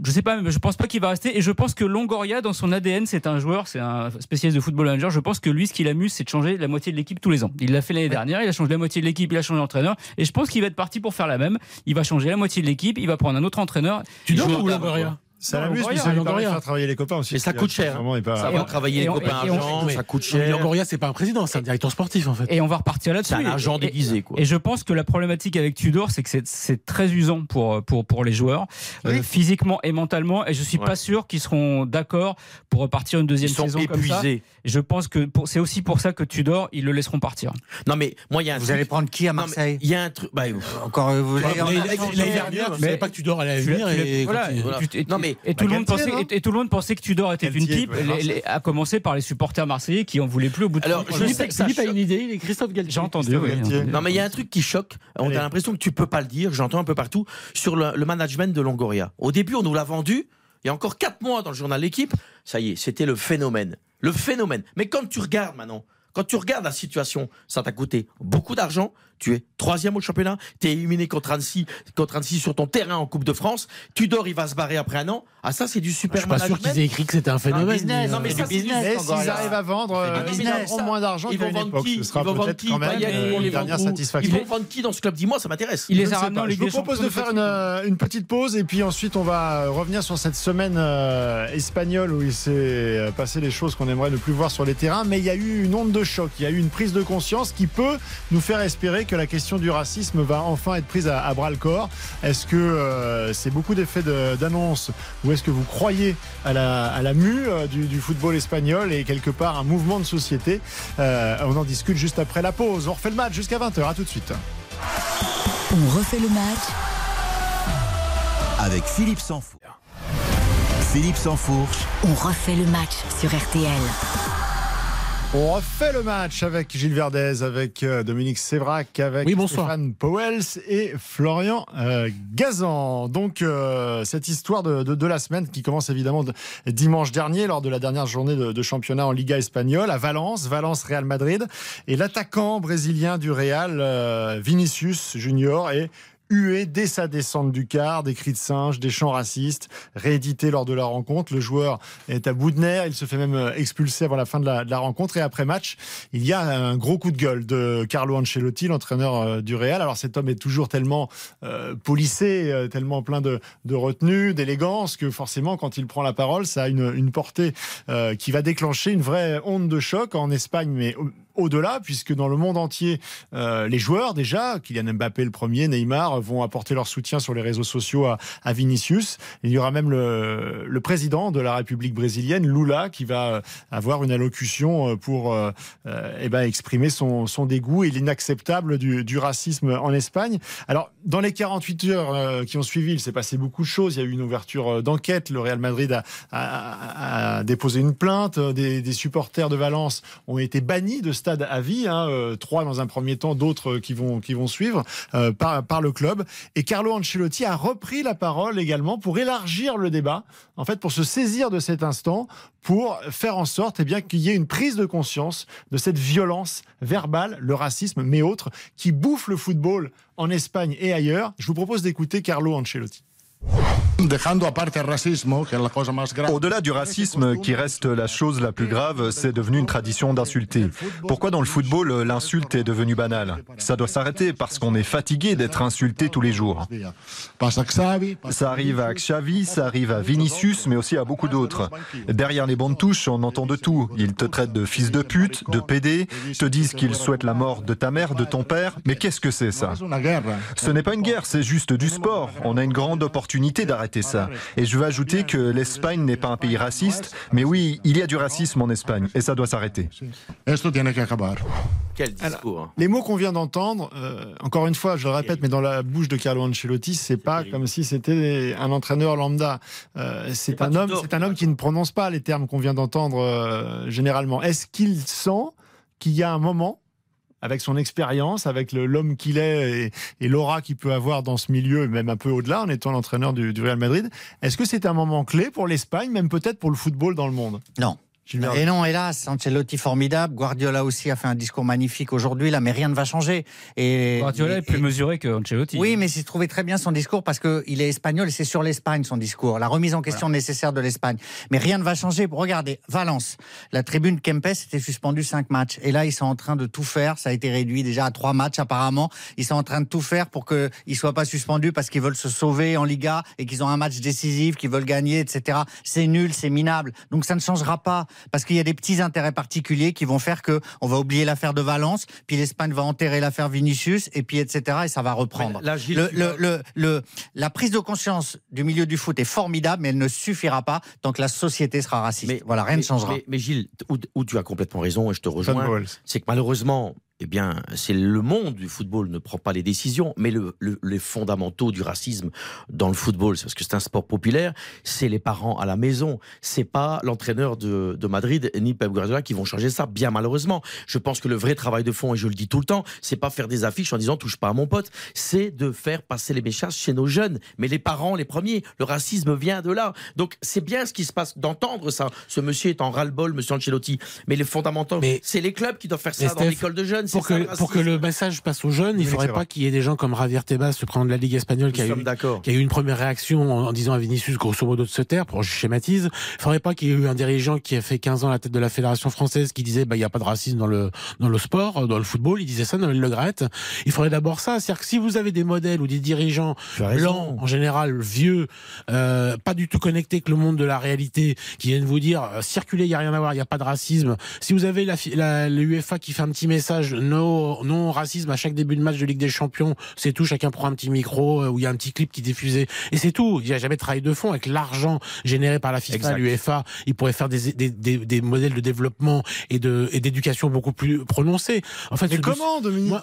Speaker 6: Je sais pas, mais je pense pas qu'il va rester. Et je pense que Longoria, dans son ADN, c'est un joueur, c'est un spécialiste de football manager. Je pense que lui, ce qui l'amuse, c'est de changer la moitié de l'équipe tous les ans. Il l'a fait l'année dernière, il a changé la moitié de l'équipe, il a changé d'entraîneur. Et je pense qu'il va être parti pour faire la même. Il va changer la moitié de l'équipe, il va prendre un autre entraîneur.
Speaker 4: Tudor
Speaker 7: joue
Speaker 4: ou Longoria?
Speaker 3: Ça l'amuse, mais ça lui permet de faire travailler les copains aussi.
Speaker 7: Mais ça coûte cher. Ça
Speaker 6: Et
Speaker 7: va travailler
Speaker 6: et
Speaker 7: les copains
Speaker 6: et
Speaker 7: argent,
Speaker 4: mais-
Speaker 7: ça coûte
Speaker 4: Mais
Speaker 7: cher.
Speaker 4: Longoria, c'est pas un président, c'est un directeur sportif en fait.
Speaker 6: Et on va repartir là-dessus.
Speaker 7: C'est un
Speaker 6: Et-
Speaker 7: agent
Speaker 6: et-
Speaker 7: déguisé, quoi.
Speaker 6: Et je pense que la problématique avec Tudor, c'est que c'est- très usant pour, pour, pour les joueurs, euh,
Speaker 5: Oui.
Speaker 6: physiquement et mentalement. Et je suis
Speaker 7: Ouais.
Speaker 6: pas sûr qu'ils seront d'accord pour repartir une deuxième
Speaker 7: Ils sont
Speaker 6: saison comme ça.
Speaker 7: épuisés.
Speaker 6: Et je pense que c'est aussi pour ça que Tudor, ils le laisseront partir.
Speaker 7: Non, mais moi, il y a un
Speaker 5: Vous
Speaker 7: truc-
Speaker 5: allez prendre qui à
Speaker 7: mais
Speaker 5: Marseille
Speaker 7: Il y a un truc. bah,
Speaker 5: Encore euh, vous
Speaker 4: L'année dernière, tu savais pas que Tudor allait venir et
Speaker 6: voilà,
Speaker 4: continue.
Speaker 7: voilà.
Speaker 6: et tu- et-
Speaker 7: Non, mais-
Speaker 6: et tout le monde pensait
Speaker 3: non
Speaker 6: et, et tout le monde pensait que Tudor était une pipe,
Speaker 3: ouais,
Speaker 6: les-
Speaker 3: Marseille.
Speaker 6: les- à commencer par les supporters marseillais qui en voulaient plus au bout de
Speaker 7: Alors, je
Speaker 6: ans.
Speaker 7: sais
Speaker 4: Philippe,
Speaker 7: que ça
Speaker 4: Philippe a une idée, il est Christophe Galtier.
Speaker 6: J'ai entendu. Oui,
Speaker 3: Galtier.
Speaker 7: Non, mais il y a un truc qui choque. On
Speaker 3: Allez.
Speaker 7: a l'impression que tu peux pas le dire. J'entends un peu partout sur le, le management de Longoria. Au début, on nous l'a vendu. Il y a encore quatre mois dans le journal L'équipe. Ça y est, c'était le phénomène. Le phénomène. Mais quand tu regardes maintenant, Quand tu regardes la situation, ça t'a coûté beaucoup d'argent. Tu es troisième au championnat. Tu es éliminé contre Annecy, contre Annecy sur ton terrain en Coupe de France. Tudor, il va se barrer après un an. Ah, ça, c'est du super
Speaker 4: Je suis pas sûr qu'ils aient écrit que c'était un phénomène.
Speaker 5: business,
Speaker 7: Non, mais
Speaker 5: C'est
Speaker 7: ça,
Speaker 5: business,
Speaker 3: s'ils arrivent à vendre, euh, ils
Speaker 7: ça.
Speaker 3: moins d'argent
Speaker 7: Ils vont vendre qui
Speaker 3: Ce sera
Speaker 7: Ils vont vendre
Speaker 3: peut-être
Speaker 7: qui
Speaker 3: quand même
Speaker 7: Payet,
Speaker 3: euh,
Speaker 7: ils vont
Speaker 3: une
Speaker 7: les
Speaker 3: dernière
Speaker 7: vendre où
Speaker 3: satisfaction.
Speaker 7: Ils vont vendre qui dans ce club Dis-moi, ça m'intéresse.
Speaker 6: Il les
Speaker 3: Je
Speaker 6: a ramenés
Speaker 3: Je vous propose de faire une, euh, petite pause et puis ensuite on va euh, revenir sur cette semaine euh, espagnole où il s'est euh, passé des choses qu'on aimerait ne plus voir sur les terrains. Mais il y a eu une onde de choc, il y a eu une prise de conscience qui peut nous faire espérer que la question du racisme va enfin être prise à, à bras le corps. Est-ce que euh, c'est beaucoup d'effets de- d'annonce ou est-ce que vous croyez à la, à la mue euh, du, du football espagnol et quelque part un mouvement de société? Euh, On en discute juste après la pause. On refait le match jusqu'à 20h. À tout de suite.
Speaker 2: On refait le match
Speaker 1: avec Philippe Sansfourche. Philippe Sansfourche,
Speaker 2: On refait le match sur RTL.
Speaker 3: On refait le match avec Gilles Verdez, avec euh, Dominique Sévrac, avec
Speaker 4: Oui, bonsoir.
Speaker 3: Stéphane Powels et Florian euh, Gazan. Donc, euh, cette histoire de, de- de la semaine qui commence évidemment de- dimanche dernier, lors de la dernière journée de, de championnat en Liga espagnole, à Valence, Valence-Real Madrid. Et l'attaquant brésilien du Real, euh, Vinicius Junior, est hué dès sa descente du car, des cris de singe, des chants racistes, réédités lors de la rencontre. Le joueur est à bout de nerfs, il se fait même euh, expulser avant la fin de la, de la rencontre. Et après match, il y a un gros coup de gueule de Carlo Ancelotti, l'entraîneur euh, du Real. Alors cet homme est toujours tellement euh, polissé, euh, tellement plein de, de retenue, d'élégance, que forcément, quand il prend la parole, ça a une, une portée euh, qui va déclencher une vraie onde de choc en Espagne, mais au-delà, puisque dans le monde entier, euh, les joueurs déjà, Kylian Mbappé le premier, Neymar, vont apporter leur soutien sur les réseaux sociaux à, Vinicius. Il y aura même le, président de la République brésilienne, Lula, qui va euh, avoir une allocution euh, pour eh ben, exprimer son, dégoût et l'inacceptable du, racisme en Espagne. Alors, dans les 48 heures qui ont suivi, il s'est passé beaucoup de choses. Il y a eu une ouverture d'enquête. Le Real Madrid a, déposé une plainte. Des, des supporters de Valence ont été bannis de stade à vie. hein, euh, trois dans un premier temps, d'autres euh, qui vont, qui vont suivre euh, par, le club. Et Carlo Ancelotti a repris la parole également pour élargir le débat, en fait, pour se saisir de cet instant, pour faire en sorte eh qu'il y ait une prise de conscience de cette violence verbale, le racisme, mais autres, qui bouffe le football en Espagne et ailleurs. Je vous propose d'écouter Carlo Ancelotti.
Speaker 10: Au-delà du racisme, qui reste la chose la plus grave, c'est devenu une tradition d'insulter. Pourquoi dans le football, l'insulte est devenue banale? Ça doit s'arrêter parce qu'on est fatigué d'être insulté tous les jours. Ça arrive à Xavi, ça arrive à Vinicius, mais aussi à beaucoup d'autres. Derrière les bandes touches, on entend de tout. Ils te traitent de fils de pute, de PD, te disent qu'ils souhaitent la mort de ta mère, de ton père. Mais qu'est-ce que c'est ça? Ce n'est pas une guerre, c'est juste du sport. On a une grande opportunité d'arrêter ça. Et je veux ajouter que l'Espagne n'est pas un pays raciste, mais oui, il y a du racisme en Espagne, et ça doit s'arrêter.
Speaker 7: Quel discours. hein.
Speaker 3: Les mots qu'on vient d'entendre, euh, encore une fois, je le répète, mais dans la bouche de Carlo Ancelotti, c'est pas comme si c'était un entraîneur lambda. Euh, c'est un homme, c'est un homme qui ne prononce pas les termes qu'on vient d'entendre euh, généralement. Est-ce qu'il sent qu'il y a un moment avec son expérience, avec l'homme qu'il est et, l'aura qu'il peut avoir dans ce milieu, même un peu au-delà, en étant l'entraîneur du Real Madrid. Est-ce que c'est un moment clé pour l'Espagne, même peut-être pour le football dans le monde?
Speaker 5: Non. Et non, hélas, Ancelotti formidable. Guardiola aussi a fait un discours magnifique aujourd'hui, là, mais rien ne va changer. Et
Speaker 6: Guardiola est plus
Speaker 5: et-
Speaker 6: mesuré que Ancelotti.
Speaker 5: Oui, mais j'ai trouvé très bien son discours parce qu'il est espagnol et c'est sur l'Espagne son discours, la remise en question nécessaire de l'Espagne. Mais rien ne va changer. Regardez, Valence, la tribune Kempes était suspendue cinq matchs et là ils sont en train de tout faire. Ça a été réduit déjà à trois matchs apparemment. Ils sont en train de tout faire pour qu'ils ne soient pas suspendus parce qu'ils veulent se sauver en Liga et qu'ils ont un match décisif, qu'ils veulent gagner, etc. C'est nul, c'est minable. Donc ça ne changera pas parce qu'il y a des petits intérêts particuliers qui vont faire que on va oublier l'affaire de Valence, puis l'Espagne va enterrer l'affaire Vinicius et puis etc. Et ça va reprendre.
Speaker 7: Mais là, Gilles,
Speaker 5: Le-
Speaker 7: tu
Speaker 5: le-
Speaker 7: vas-
Speaker 5: le- le- la prise de conscience du milieu du foot est formidable, mais elle ne suffira pas tant que la société sera raciste. voilà, rien
Speaker 7: mais-
Speaker 5: ne changera.
Speaker 7: Mais, mais Gilles, où, où tu as complètement raison, et je te rejoins, c'est que malheureusement, eh bien, c'est le monde du football ne prend pas les décisions, mais le, les fondamentaux du racisme dans le football, c'est parce que c'est un sport populaire, c'est les parents à la maison, c'est pas l'entraîneur de, de, Madrid ni Pep Guardiola qui vont changer ça, bien malheureusement. Je pense que le vrai travail de fond, et je le dis tout le temps, c'est pas faire des affiches en disant touche pas à mon pote, c'est de faire passer les messages chez nos jeunes, mais les parents les premiers. Le racisme vient de là, donc c'est bien ce qui se passe d'entendre ça. Ce monsieur est en ras-le-bol, monsieur Ancelotti, mais les fondamentaux, c'est les clubs qui doivent faire ça dans l'école de jeunes
Speaker 4: pour, que, pour que le message passe aux jeunes, il ne faudrait pas qu'il y ait des gens comme Javier Tebas, le président de la Ligue espagnole, qui a, eu, qui a, eu, une première réaction en, disant à Vinicius, grosso modo, de se taire, pour je schématise. Il ne faudrait pas qu'il y ait eu un dirigeant qui a fait 15 ans à la tête de la Fédération française qui disait, bah, il n'y a pas de racisme dans le, dans le sport, dans le football. Il disait ça, Noël Le Grette. Il faudrait d'abord ça. C'est-à-dire que si vous avez des modèles ou des dirigeants blancs, en général, vieux, euh, pas du tout connectés avec le monde de la réalité, qui viennent vous dire, euh, circuler, il n'y a rien à voir, il n'y a pas de racisme. Si vous avez la, la, l'UEFA qui fait un petit message, no, non racisme à chaque début de match de Ligue des Champions, c'est tout, chacun prend un petit micro euh, où il y a un petit clip qui est diffusé et c'est tout. Il n'y a jamais de travail de fond avec l'argent généré par la FIFA, l'UEFA. Il pourrait faire des, des, des, des, modèles de développement et de et d'éducation beaucoup plus prononcés.
Speaker 3: En fait, mais comment, Dominique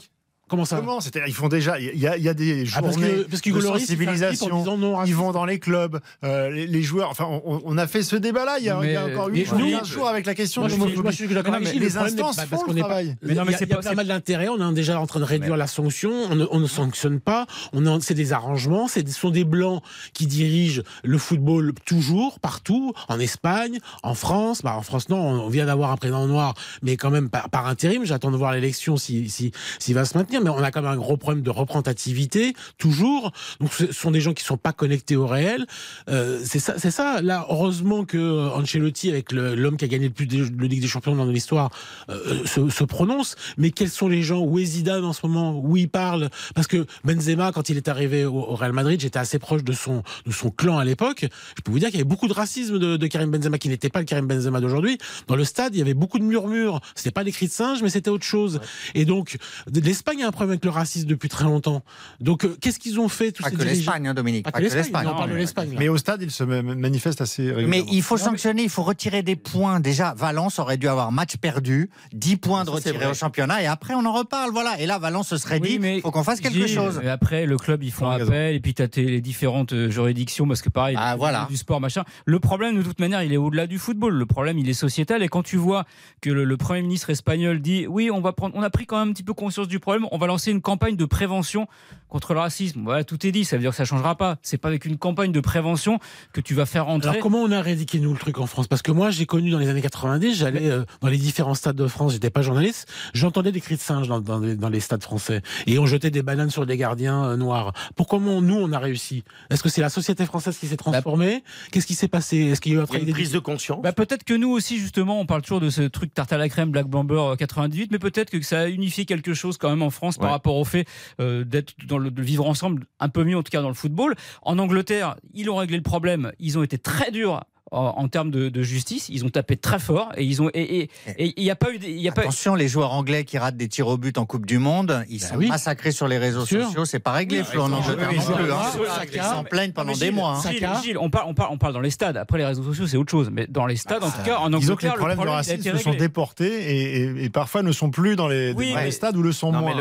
Speaker 3: Comment ça Comment Ils font déjà. Il y a, y a des
Speaker 4: ah, journées parce que, parce de
Speaker 3: sensibilisation. Non, ils vont dans les clubs. Euh, les, les, joueurs. Enfin, on, on, a fait ce débat-là il y a, il y a encore 8 jours avec la question
Speaker 4: moi, de l'homophobie. Moi, je suis d'accord avec Les instances font parce le travail. Mais non, mais c'est pas pas mal d'intérêt. On est déjà en train de réduire la sanction. On ne, on ne sanctionne pas. On c'est des arrangements. Ce sont des blancs qui dirigent le football toujours, partout, en Espagne, en France. Bah, en France, non, on vient d'avoir un président noir, mais quand même par, par intérim. J'attends de voir l'élection s'il si, si, va se maintenir mais on a quand même un gros problème de représentativité, toujours. Donc ce sont des gens qui sont pas connectés au réel. Euh, c'est ça, c'est ça. Là, heureusement que euh, Ancelotti, avec l'homme qui a gagné le plus de, Ligue des Champions dans l'histoire, euh, se, se, prononce. Mais quels sont les gens? Où est Zidane en ce moment? Où il parle? Parce que Benzema, quand il est arrivé au, Real Madrid, j'étais assez proche de son de son clan à l'époque. Je peux vous dire qu'il y avait beaucoup de racisme de, de Karim Benzema, qui n'était pas le Karim Benzema d'aujourd'hui. Dans le stade, il y avait beaucoup de murmures. C'était pas des cris de singe, mais c'était autre chose. Et donc, l'Espagne a un problème avec le racisme depuis très longtemps. Donc, euh, qu'est-ce qu'ils ont fait tous
Speaker 5: pas que l'Espagne, hein, Dominique. Pas, que l'Espagne.
Speaker 3: On parle de l'Espagne. Mais au stade, ils se manifestent assez régulièrement.
Speaker 5: Mais il faut sanctionner, il faut retirer des points. Déjà, Valence aurait dû avoir match perdu, 10 points de retirés au championnat, et après on en reparle. Voilà. Et là, Valence se serait dit, il faut qu'on fasse quelque chose.
Speaker 6: Et après, le club, ils font appel, et puis tu as les différentes euh, juridictions, parce que pareil,
Speaker 5: ah, voilà.
Speaker 6: du sport, machin. Le problème, de toute manière, il est au-delà du football. Le problème, il est sociétal. Et quand tu vois que le, le Premier ministre espagnol dit, oui, on va prendre, on a pris quand même un petit peu conscience du problème, on va lancer une campagne de prévention contre le racisme. Voilà, tout est dit. Ça veut dire que ça changera pas. C'est pas avec une campagne de prévention que tu vas faire entrer.
Speaker 4: Alors comment on a éradiqué nous le truc en France? Parce que moi, j'ai connu dans les années 90, j'allais euh, dans les différents stades de France. J'étais pas journaliste. J'entendais des cris de singes dans, dans, les, dans, les, stades français et on jetait des bananes sur des gardiens euh, noirs. Pourquoi nous on a réussi? Est-ce que c'est la société française qui s'est transformée? Qu'est-ce qui s'est passé? Est-ce qu'il y a eu
Speaker 7: une prise de conscience
Speaker 6: bah, Peut-être que nous aussi, justement, on parle toujours de ce truc tarte à la crème Black Bomber 98, euh, mais peut-être que ça a unifié quelque chose quand même en France par rapport au fait d'être dans le de vivre ensemble un peu mieux en tout cas dans le football. En Angleterre, ils ont réglé le problème. Ils ont été très durs en, termes de, justice. Ils ont tapé très fort et ils ont et il n'y a pas eu il y a
Speaker 5: attention les joueurs anglais qui ratent des tirs au but en Coupe du Monde, ils bah sont massacrés sur les réseaux sociaux. C'est pas réglé, Flo, en Angleterre hein. Ils s'en plaignent pendant des mois.
Speaker 6: Hein. Gilles, on parle on parle on parle dans les stades. Après les réseaux sociaux c'est autre chose, mais dans les stades en tout cas en Angleterre
Speaker 3: les problèmes le problème de racisme se sont déportés et, parfois ne sont plus dans les, stades ou le sont moins.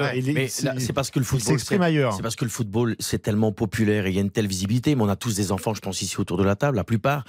Speaker 7: C'est parce que le football
Speaker 3: s'exprime ailleurs.
Speaker 7: C'est parce que le football c'est tellement populaire et il y a une telle visibilité. Mais on a tous des enfants, je pense ici autour de la table, la plupart.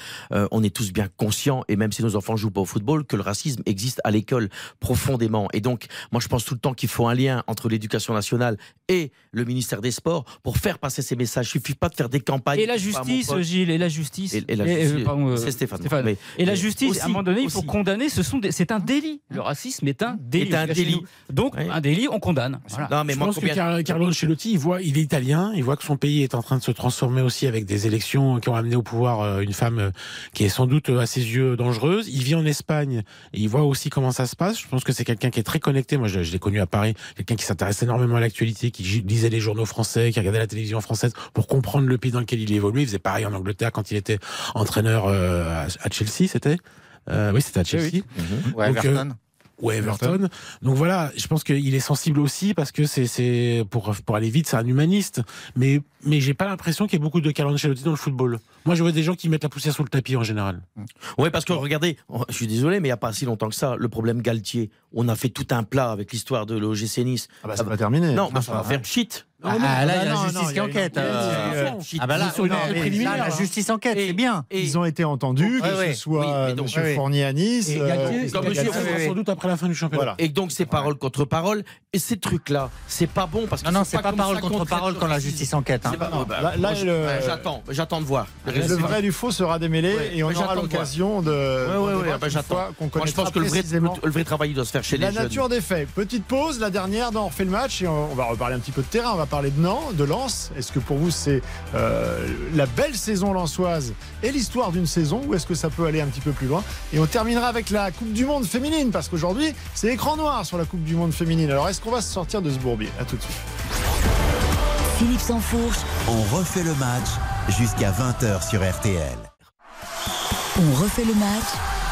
Speaker 7: Euh, on est tous bien conscients, et même si nos enfants jouent pas au football, que le racisme existe à l'école profondément. Et donc, moi, je pense tout le temps qu'il faut un lien entre l'éducation nationale et le ministère des Sports pour faire passer ces messages. Il suffit pas de faire des campagnes.
Speaker 6: Et la justice, Gilles, et la justice.
Speaker 7: Et, la justice. Euh, c'est Stéphane.
Speaker 6: et la justice, à un moment donné, il faut condamner. Ce sont c'est un délit. Le racisme est un délit.
Speaker 7: Est un délit.
Speaker 6: Donc, un délit, on condamne.
Speaker 4: Non, mais je pense que Carlo Ancelotti, il voit, il est italien, il voit que son pays est en train de se transformer aussi avec des élections qui ont amené au pouvoir euh, une femme euh, qui est sans doute à ses yeux dangereuse. Il vit en Espagne et il voit aussi comment ça se passe. Je pense que c'est quelqu'un qui est très connecté. Moi, je, l'ai connu à Paris, quelqu'un qui s'intéresse énormément à l'actualité, qui lisait les journaux français, qui regardait la télévision française pour comprendre le pays dans lequel il évoluait. Il faisait pareil en Angleterre quand il était entraîneur euh, à, Chelsea, c'était? Euh, oui, c'était à Chelsea.
Speaker 5: Oui. Mhm. Ouais,
Speaker 4: ou Everton. Donc voilà, je pense qu'il est sensible aussi parce que c'est pour pour aller vite, c'est un humaniste. Mais mais j'ai pas l'impression qu'il y ait beaucoup de Carlo Ancelotti dans le football. Moi, je vois des gens qui mettent la poussière sous le tapis en général.
Speaker 7: Oui, parce que regardez, je suis désolé, mais il n'y a pas si longtemps que ça, le problème Galtier, on a fait tout un plat avec l'histoire de l'OGC Nice.
Speaker 3: Ah bah, c'est pas terminé.
Speaker 7: Non, ça va faire shit.
Speaker 5: Ah, ah, là, il y a la justice qui enquête. Ah bah là, la justice enquête, c'est bien.
Speaker 3: Ils ont été entendus, que ce soit M. Fournier à Nice.
Speaker 4: Et comme M. Fournier, sans doute après la fin du championnat.
Speaker 7: Et donc, c'est parole contre parole. Et ces trucs-là, c'est pas bon parce que.
Speaker 5: Non, non, c'est pas parole contre parole quand la justice enquête.
Speaker 7: Là, j'attends, j'attends de voir.
Speaker 3: Le vrai du faux sera démêlé et on aura l'occasion de.
Speaker 7: Oui, oui, oui. J'attends. Je pense que le vrai travail doit se faire chez les
Speaker 3: jeunes. La nature des faits. Petite pause, la dernière, on refait le match et on va reparler un petit peu de terrain. On va parler de Nantes, de Lens. Est-ce que pour vous c'est euh, la belle saison lensoise et l'histoire d'une saison ou est-ce que ça peut aller un petit peu plus loin? Et on terminera avec la Coupe du Monde féminine parce qu'aujourd'hui c'est écran noir sur la Coupe du Monde féminine. Alors est-ce qu'on va se sortir de ce bourbier? À tout de suite.
Speaker 2: Philippe Sansfourche.
Speaker 1: On refait le match jusqu'à 20h sur RTL.
Speaker 2: On refait le match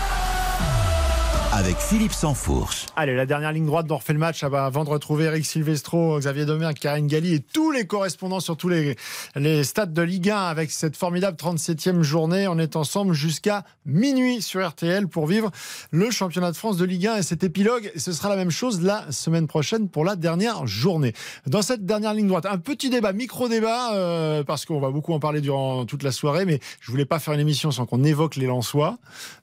Speaker 1: avec Philippe Sansfourche.
Speaker 3: Allez, la dernière ligne droite d'On refait le match avant de retrouver Eric Silvestro, Xavier Domergue, Karine Galli et tous les correspondants sur tous les, les stades de Ligue 1 avec cette formidable 37e journée. On est ensemble jusqu'à minuit sur RTL pour vivre le championnat de France de Ligue 1 et cet épilogue. Ce sera la même chose la semaine prochaine pour la dernière journée. Dans cette dernière ligne droite, un petit débat, micro-débat, euh, parce qu'on va beaucoup en parler durant toute la soirée, mais je voulais pas faire une émission sans qu'on évoque les Lensois.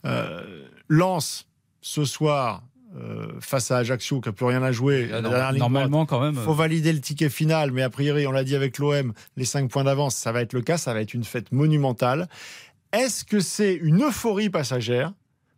Speaker 3: Euh, Lens ce soir euh, face à Ajaccio qui n'a plus rien à jouer.
Speaker 6: Ah normalement, quand même.
Speaker 3: Il faut valider le ticket final, mais a priori, on l'a dit avec l'OM, les 5 points d'avance, ça va être le cas, ça va être une fête monumentale. Est-ce que c'est une euphorie passagère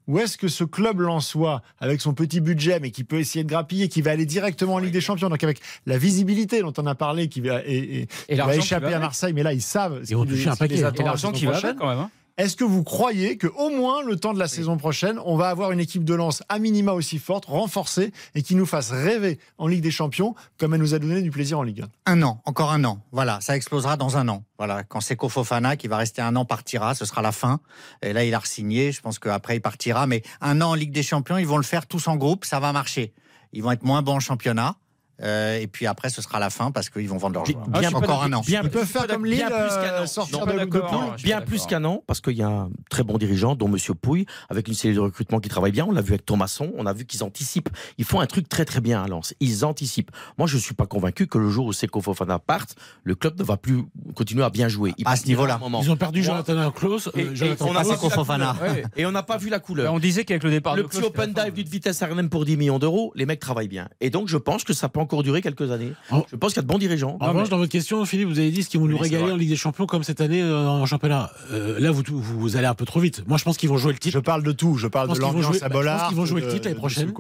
Speaker 3: ou est-ce que ce club lensois, avec son petit budget, mais qui peut essayer de grappiller, qui va aller directement en Ligue des Champions, donc avec la visibilité dont on a parlé, qui va, et, va échapper à Marseille, mais là, ils savent.
Speaker 4: Ils ont touché un paquet.
Speaker 6: Et l'argent qui va quand même. Hein.
Speaker 3: Est-ce que vous croyez que au moins le temps de la saison prochaine, on va avoir une équipe de lance à minima aussi forte, renforcée et qui nous fasse rêver en Ligue des Champions, comme elle nous a donné du plaisir en Ligue
Speaker 5: 1 Un an, encore un an. Voilà, ça explosera dans un an. Voilà, quand c'est Fofana qui va rester un an partira, ce sera la fin. Et là, il a signé. Je pense qu'après il partira, mais un an en Ligue des Champions, ils vont le faire tous en groupe, ça va marcher. Ils vont être moins bons en championnat. Euh, et puis après, ce sera la fin parce qu'ils vont vendre leur joueurs.
Speaker 7: Bien, encore un an.
Speaker 3: Bien, Ils peuvent faire comme Lille,
Speaker 7: bien plus qu'un an.
Speaker 3: sortir de,
Speaker 7: Bien plus qu'un an, parce qu'il y a un très bon dirigeant, dont Monsieur Pouille, avec une cellule de recrutement qui travaille bien. On l'a vu avec Thomasson. On a vu qu'ils anticipent. Ils font un truc très très bien à Lens. Ils anticipent. Moi, je suis pas convaincu que le jour où Seko Fofana parte, le club ne va plus continuer à bien jouer.
Speaker 5: à ce niveau-là.
Speaker 4: Ils ont perdu Jonathan Klaus.
Speaker 5: Euh, et, on a Fofana.
Speaker 7: Et on n'a pas vu la couleur.
Speaker 6: On disait qu'avec le départ
Speaker 7: le petit open dive d'une vitesse Arnhem pour 10 millions d'euros, les mecs travaillent bien. Et donc, je pense que ça peut encore durer quelques années. Je pense qu'il y a de bons dirigeants.
Speaker 4: En revanche, dans votre question, Philippe, vous avez dit ce qu'ils vont nous régaler en Ligue des Champions comme cette année euh, en championnat. Euh, là, vous, vous, allez un peu trop vite. Moi, je pense qu'ils vont jouer le titre.
Speaker 3: Je parle de tout. Je parle de l'ambiance à Bollard. Je pense
Speaker 4: qu'ils vont jouer le titre l'année prochaine.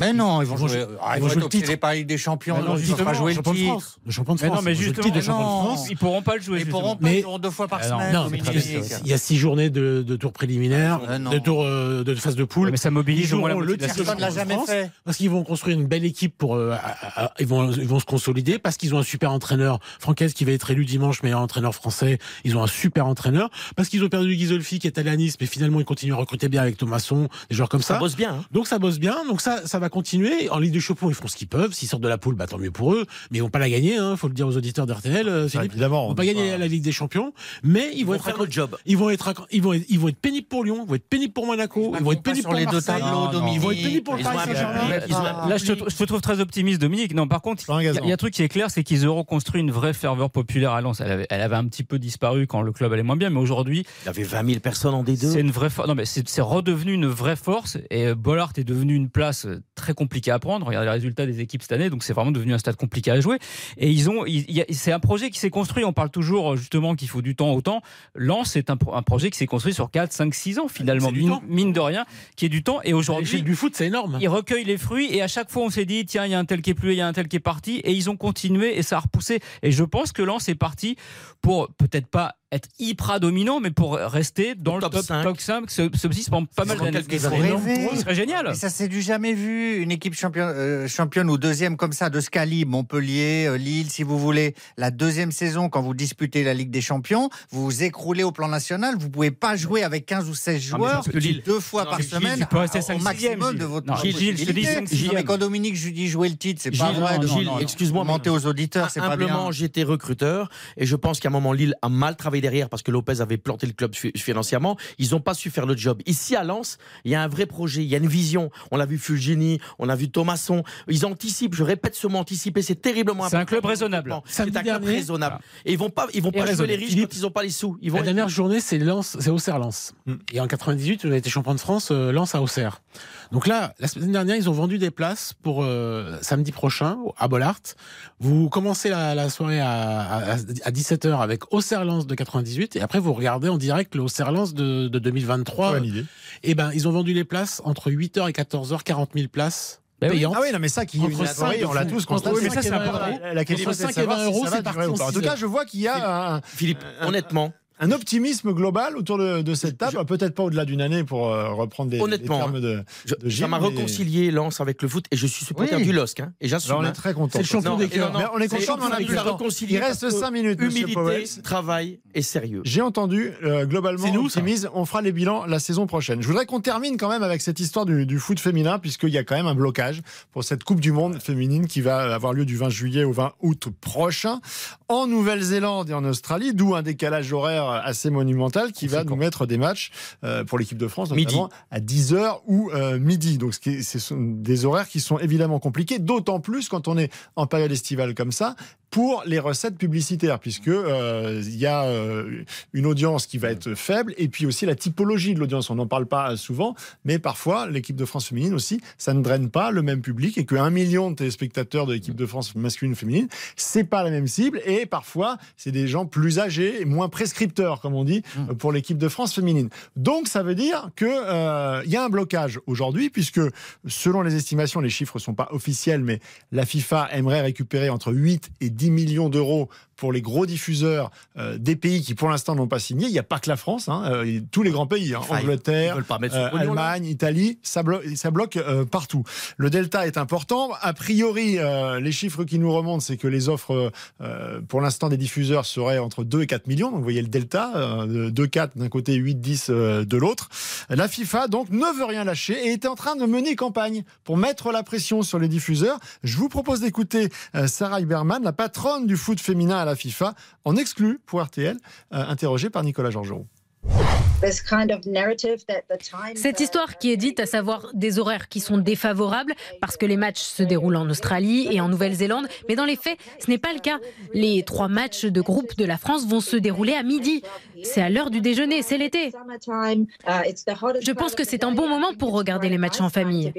Speaker 5: Mais non, ils vont jouer. Ils vont jouer le titre. pas Ligue des Champions. Ils vont jouer le titre.
Speaker 4: Le champion de France.
Speaker 6: Non, mais justement, de France. Ils pourront pas le jouer.
Speaker 5: Ils pourront pas le deux fois par semaine.
Speaker 4: Il y a six journées de tours préliminaires, de tours euh, de phase de poule.
Speaker 6: Mais ça mobilise au moins
Speaker 4: le titre. Parce qu'ils vont construire une belle équipe pour. Ils vont se consolider parce qu'ils ont un super entraîneur, Francaise qui va être élu dimanche meilleur entraîneur français. Ils ont un super entraîneur parce qu'ils ont perdu Ghisolfi qui est allé à Nice, mais finalement ils continuent à recruter bien avec Thomasson, des joueurs comme ça.
Speaker 7: Ça bosse bien. Hein.
Speaker 4: Donc ça bosse bien. Donc ça, ça va continuer. En Ligue des Champions, ils font ce qu'ils peuvent. S'ils sortent de la poule, bah, tant mieux pour eux. Mais ils vont pas la gagner. Hein, faut le dire aux auditeurs d'RTL. Euh,
Speaker 3: évidemment.
Speaker 4: Ils vont pas gagner la Ligue des Champions, mais ils, vont, être
Speaker 7: faire le job.
Speaker 4: Ils vont être, ils vont, ils vont être pénibles pour Lyon. Ils vont être pénibles pour Monaco. Ils vont être pénibles pour les deux tableaux.
Speaker 5: Ils
Speaker 4: vont être pénibles pour le Paris Saint-Germain.
Speaker 6: Là, je te trouve très optimiste, Dominique. Non, par contre, il y a un truc qui est clair, c'est qu'ils auront construit une vraie ferveur populaire à Lens. Elle avait, elle avait un petit peu disparu quand le club allait moins bien, mais aujourd'hui.
Speaker 7: Il y avait 20 000 personnes en D2.
Speaker 6: C'est une vraie Non, mais c'est redevenu une vraie force et euh, Bollard est devenu une place euh, très compliquée à prendre. Regardez les résultats des équipes cette année, donc c'est vraiment devenu un stade compliqué à jouer. Et ils ont, c'est un projet qui s'est construit. On parle toujours euh, justement qu'il faut du temps au temps. Lens, c'est un, un, projet qui s'est construit sur 4, 5, 6 ans finalement, mine, mine, de rien, qui est du temps. Et aujourd'hui,
Speaker 4: du foot, c'est énorme.
Speaker 6: Ils recueillent les fruits et à chaque fois on s'est dit, tiens, il y a un tel qui est plus, il y a un tel qui est parti, et ils ont continué et ça a repoussé. Et je pense que Lens est parti pour peut-être pas être hyper dominant, mais pour rester dans le
Speaker 7: top
Speaker 6: top,
Speaker 7: 5.
Speaker 6: top 5, ce subsiste pendant pas mal d'années.
Speaker 7: quelques
Speaker 6: Ce serait génial.
Speaker 5: Mais ça, c'est du jamais vu. Une équipe championne, euh, championne ou deuxième comme ça, de ce calibre, Montpellier, euh, Lille, si vous voulez, la deuxième saison, quand vous disputez la Ligue des Champions, vous vous écroulez au plan national. Vous pouvez pas jouer avec 15 ou 16
Speaker 6: Ah,
Speaker 5: joueurs
Speaker 6: parce que Lille-
Speaker 5: deux fois
Speaker 6: Non,
Speaker 5: par
Speaker 6: Gilles,
Speaker 5: semaine
Speaker 6: tu peux rester
Speaker 5: au
Speaker 6: 5,
Speaker 5: maximum
Speaker 6: 6e,
Speaker 5: de votre
Speaker 6: Non, Gilles, je te dis
Speaker 5: possibilité.
Speaker 6: 5,
Speaker 5: Non, mais quand Dominique je dis jouer le titre, c'est pas vrai.
Speaker 7: excuse-moi,
Speaker 5: Monter aux auditeurs, c'est pas bien.
Speaker 7: Simplement, j'étais recruteur et je pense qu'à un moment, Lille a mal travaillé derrière parce que Lopez avait planté le club fi- financièrement. Ils n'ont pas su faire le job. Ici, à Lens, il y a un vrai projet, il y a une vision. On l'a vu Fulgini, on a vu Thomasson. Ils anticipent, je répète ce mot anticiper, c'est terriblement
Speaker 6: C'est un
Speaker 7: important.
Speaker 6: club raisonnable.
Speaker 7: C'est un
Speaker 4: Samedi
Speaker 7: club
Speaker 4: dernier,
Speaker 7: raisonnable. Et ils vont pas, ils vont
Speaker 6: Et
Speaker 7: pas jouer les riches
Speaker 4: Philippe,
Speaker 7: quand ils n'ont pas les sous. Ils vont
Speaker 4: La dernière journée, c'est Lens, c'est Auxerre-Lens. Et en 98, on a été champion de France, euh, Lens à Auxerre. Donc là, la semaine dernière, ils ont vendu des places pour euh, samedi prochain à Bollard. Vous commencez la, la soirée à, à, à 17h avec Auxerre-Lens de 98 et après vous regardez en direct le Auxerre-Lens de, de 2023.
Speaker 3: Bonne idée.
Speaker 4: Et ben, ils ont vendu les places entre 8h et 14h, 40 000 places
Speaker 6: Ben oui.
Speaker 4: payantes.
Speaker 3: Ah oui, non, mais ça qui est
Speaker 4: Entre
Speaker 3: une soirée, on l'a tous
Speaker 4: Entre
Speaker 3: constaté.
Speaker 6: Oui, mais ça, c'est
Speaker 4: cinq et
Speaker 6: important.
Speaker 4: vingt.
Speaker 3: La question,
Speaker 4: Entre
Speaker 3: c'est de
Speaker 4: 5 et
Speaker 3: savoir
Speaker 4: 20
Speaker 3: si
Speaker 4: euros, c'est parti en
Speaker 3: tout cas, je vois qu'il y a un,
Speaker 7: Philippe, honnêtement,
Speaker 3: un optimisme global autour de, de cette table. Peut-être pas au-delà d'une année pour euh, reprendre des, des
Speaker 7: Honnêtement,
Speaker 3: termes de,
Speaker 7: je-
Speaker 3: de
Speaker 7: ça m'a
Speaker 3: mais-
Speaker 7: réconcilié Lens avec le foot et je suis supporter
Speaker 5: Oui.
Speaker 7: du LOSC. hein, et j'assume.
Speaker 3: Alors, on est
Speaker 7: hein.
Speaker 3: très content.
Speaker 4: C'est le champion des cœurs.
Speaker 3: on est content, mais on a plus Il reste
Speaker 7: parce que
Speaker 3: 5 minutes,
Speaker 7: Humilité,
Speaker 3: Powell.
Speaker 7: travail et sérieux.
Speaker 3: J'ai entendu, euh, globalement,
Speaker 4: C'est nous, ça.
Speaker 3: on fera les bilans la saison prochaine. Je voudrais qu'on termine quand même avec cette histoire du, du foot féminin, puisqu'il y a quand même un blocage pour cette Coupe du Monde féminine qui va avoir lieu du 20 juillet au 20 août prochain en Nouvelle-Zélande et en Australie, d'où un décalage horaire assez monumental qui va nous mettre des matchs euh, pour l'équipe de France, notamment à 10h ou euh, midi. Donc, ce qui est- ce sont des horaires qui sont évidemment compliqués, d'autant plus quand on est en période estivale comme ça, pour les recettes publicitaires, puisque euh, il y a une audience qui va être faible, et puis aussi la typologie de l'audience. On n'en parle pas souvent, mais parfois l'équipe de France féminine aussi, ça ne draine pas le même public, et qu'un million de téléspectateurs de l'équipe de France masculine féminine, c'est pas la même cible, et parfois c'est des gens plus âgés, et moins prescripteurs, comme on dit, euh, pour l'équipe de France féminine. Donc ça veut dire que euh, il y a un blocage aujourd'hui, puisque selon les estimations, les chiffres sont pas officiels, mais la FIFA aimerait récupérer entre 8 et 10 millions d'euros pour les gros diffuseurs euh, des pays qui pour l'instant n'ont pas signé. Il n'y a pas que la France, hein, euh, tous les grands pays, hein,
Speaker 7: Enfin,
Speaker 3: Angleterre, euh. Allemagne, Italie, ça, blo- ça bloque partout. Le delta est important. A priori, les chiffres qui nous remontent, c'est que les offres pour l'instant des diffuseurs seraient entre 2 et 4 millions. Donc vous voyez le delta, euh, 2, 4 d'un côté, 8, 10 euh, de l'autre. La FIFA donc ne veut rien lâcher et est en train de mener campagne pour mettre la pression sur les diffuseurs. Je vous propose d'écouter euh, Sarah Iberman, la patronne du foot féminin à la FIFA, en exclu pour RTL, euh, interrogée par Nicolas Georgerot.
Speaker 11: Cette histoire qui est dite, à savoir des horaires qui sont défavorables parce que les matchs se déroulent en Australie et en Nouvelle-Zélande, mais dans les faits, ce n'est pas le cas. Les trois matchs de groupe de la France vont se dérouler à midi. C'est à l'heure du déjeuner, c'est l'été. Je pense que c'est un bon moment pour regarder les matchs en famille.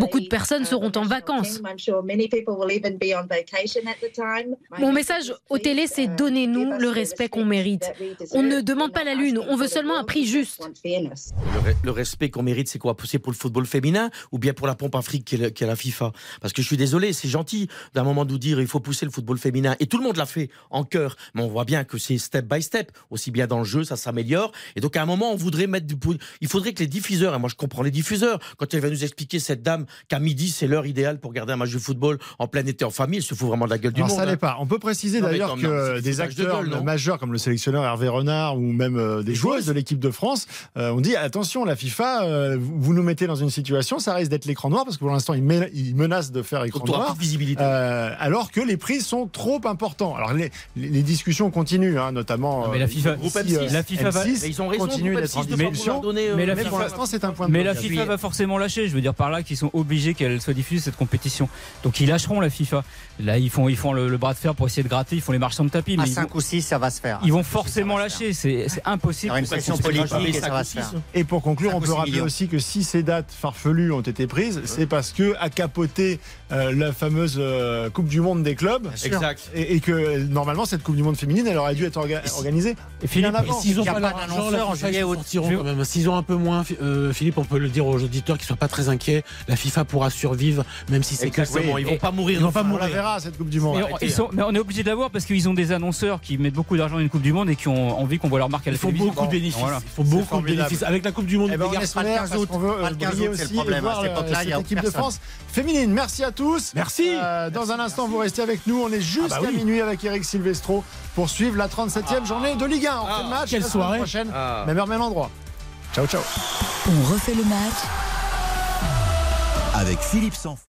Speaker 11: Beaucoup de personnes seront en vacances. Mon message aux télé, c'est donnez-nous le respect qu'on mérite. On ne demande pas la lune, on veut seulement un prix juste.
Speaker 7: Le, re- le respect qu'on mérite, c'est quoi? C'est pour le football féminin ou bien pour la pompe Afrique qui est, la FIFA? Parce que je suis désolé, c'est gentil d'un moment nous dire il faut pousser le football féminin. Et tout le monde l'a fait en cœur. Mais on voit bien que c'est step by step. Aussi bien dans le jeu, ça s'améliore. Et donc à un moment, on voudrait mettre du. Il faudrait que les diffuseurs, et moi je comprends les diffuseurs, quand elle va nous expliquer cette dame qu'à midi, c'est l'heure idéale pour regarder un match de football en plein été en famille, elle se fout vraiment de la gueule du
Speaker 3: Alors
Speaker 7: monde.
Speaker 3: ça
Speaker 7: hein.
Speaker 3: n'est pas. On peut préciser d'ailleurs que des
Speaker 7: de
Speaker 3: acteurs
Speaker 7: gueule,
Speaker 3: majeurs comme le sélectionneur Hervé Renard ou même euh, des joueuses de l'équipe de France euh, ont dit attention la FIFA, euh, vous nous mettez dans une situation, ça risque d'être l'écran noir parce que pour l'instant ils, menacent de faire écran noir.
Speaker 7: visibilité.
Speaker 3: euh, alors que les prix sont trop importants. Alors les discussions continuent, hein, notamment.
Speaker 6: Non, mais la
Speaker 3: euh,
Speaker 6: FIFA-
Speaker 3: ici,
Speaker 6: groupe M6,
Speaker 3: euh,
Speaker 6: la FIFA va-
Speaker 3: M6
Speaker 7: Mais ils ont raison,
Speaker 3: continue d'être en
Speaker 7: M6 de pas vouloir
Speaker 3: discussion.
Speaker 7: donner, euh,
Speaker 6: Mais la FIFA-
Speaker 3: pour l'instant c'est un point de
Speaker 6: Mais la. FIFA va forcément lâcher. Je veux dire par là qu'ils sont obligés qu'elle soit diffusée cette compétition. Donc ils lâcheront la FIFA. Là ils font ils font le, le bras de fer pour essayer de gratter. Ils font les marchands de tapis.
Speaker 5: À
Speaker 6: Mais ils vont,
Speaker 5: 5 ou 6, ça va se faire.
Speaker 6: ils vont forcément lâcher. C'est c'est impossible.
Speaker 5: Il y aura une pression politique et ça va se faire.
Speaker 3: Et pour conclure, on peut rappeler
Speaker 5: millions.
Speaker 3: aussi que si ces dates farfelues ont été prises, c'est parce que a capoté euh, la fameuse euh, Coupe du Monde des clubs.
Speaker 7: Exact.
Speaker 3: Et, et que normalement cette Coupe du Monde féminine, elle aurait dû être orga- organisé.
Speaker 6: Et Philippe,
Speaker 4: s'ils pas
Speaker 5: pas d'annonceur en juillet, août.
Speaker 4: ont un peu moins, euh, Philippe, on peut le dire aux auditeurs qu'ils ne soient pas très inquiets. La FIFA pourra survivre, même si c'est que
Speaker 7: Exactement, ils vont pas mourir.
Speaker 4: Ils vont pas mourir.
Speaker 3: Verra cette Coupe du Monde.
Speaker 6: Mais on, ils sont- mais on est obligé de l'avoir parce qu'ils ont des annonceurs qui mettent beaucoup d'argent dans une Coupe du Monde et qui ont envie qu'on voit leur marque à la
Speaker 4: Ils font beaucoup de bénéfices.
Speaker 6: Voilà.
Speaker 4: Ils font beaucoup de bénéfices. Avec la Coupe du Monde
Speaker 3: Eh ben, on
Speaker 4: garçons.
Speaker 3: espère
Speaker 5: pas le 15
Speaker 3: parce
Speaker 5: août.
Speaker 3: qu'on veut
Speaker 5: Pas le 15
Speaker 3: briller
Speaker 5: c'est le
Speaker 3: aussi
Speaker 5: problème.
Speaker 3: et voir
Speaker 5: À cette
Speaker 3: équipe de. France féminine. Merci à tous.
Speaker 4: Merci.
Speaker 3: Euh, dans un instant, vous restez avec nous. On est jusqu'à
Speaker 4: Ah bah oui.
Speaker 3: minuit avec Eric Silvestro pour suivre la 37e journée de Ligue 1. On fait le match
Speaker 4: quelle soirée.
Speaker 3: prochaine.
Speaker 7: Ah.
Speaker 3: Même heure, même endroit. Ciao, ciao.
Speaker 2: On refait le match
Speaker 1: Avec Philippe Sanfour.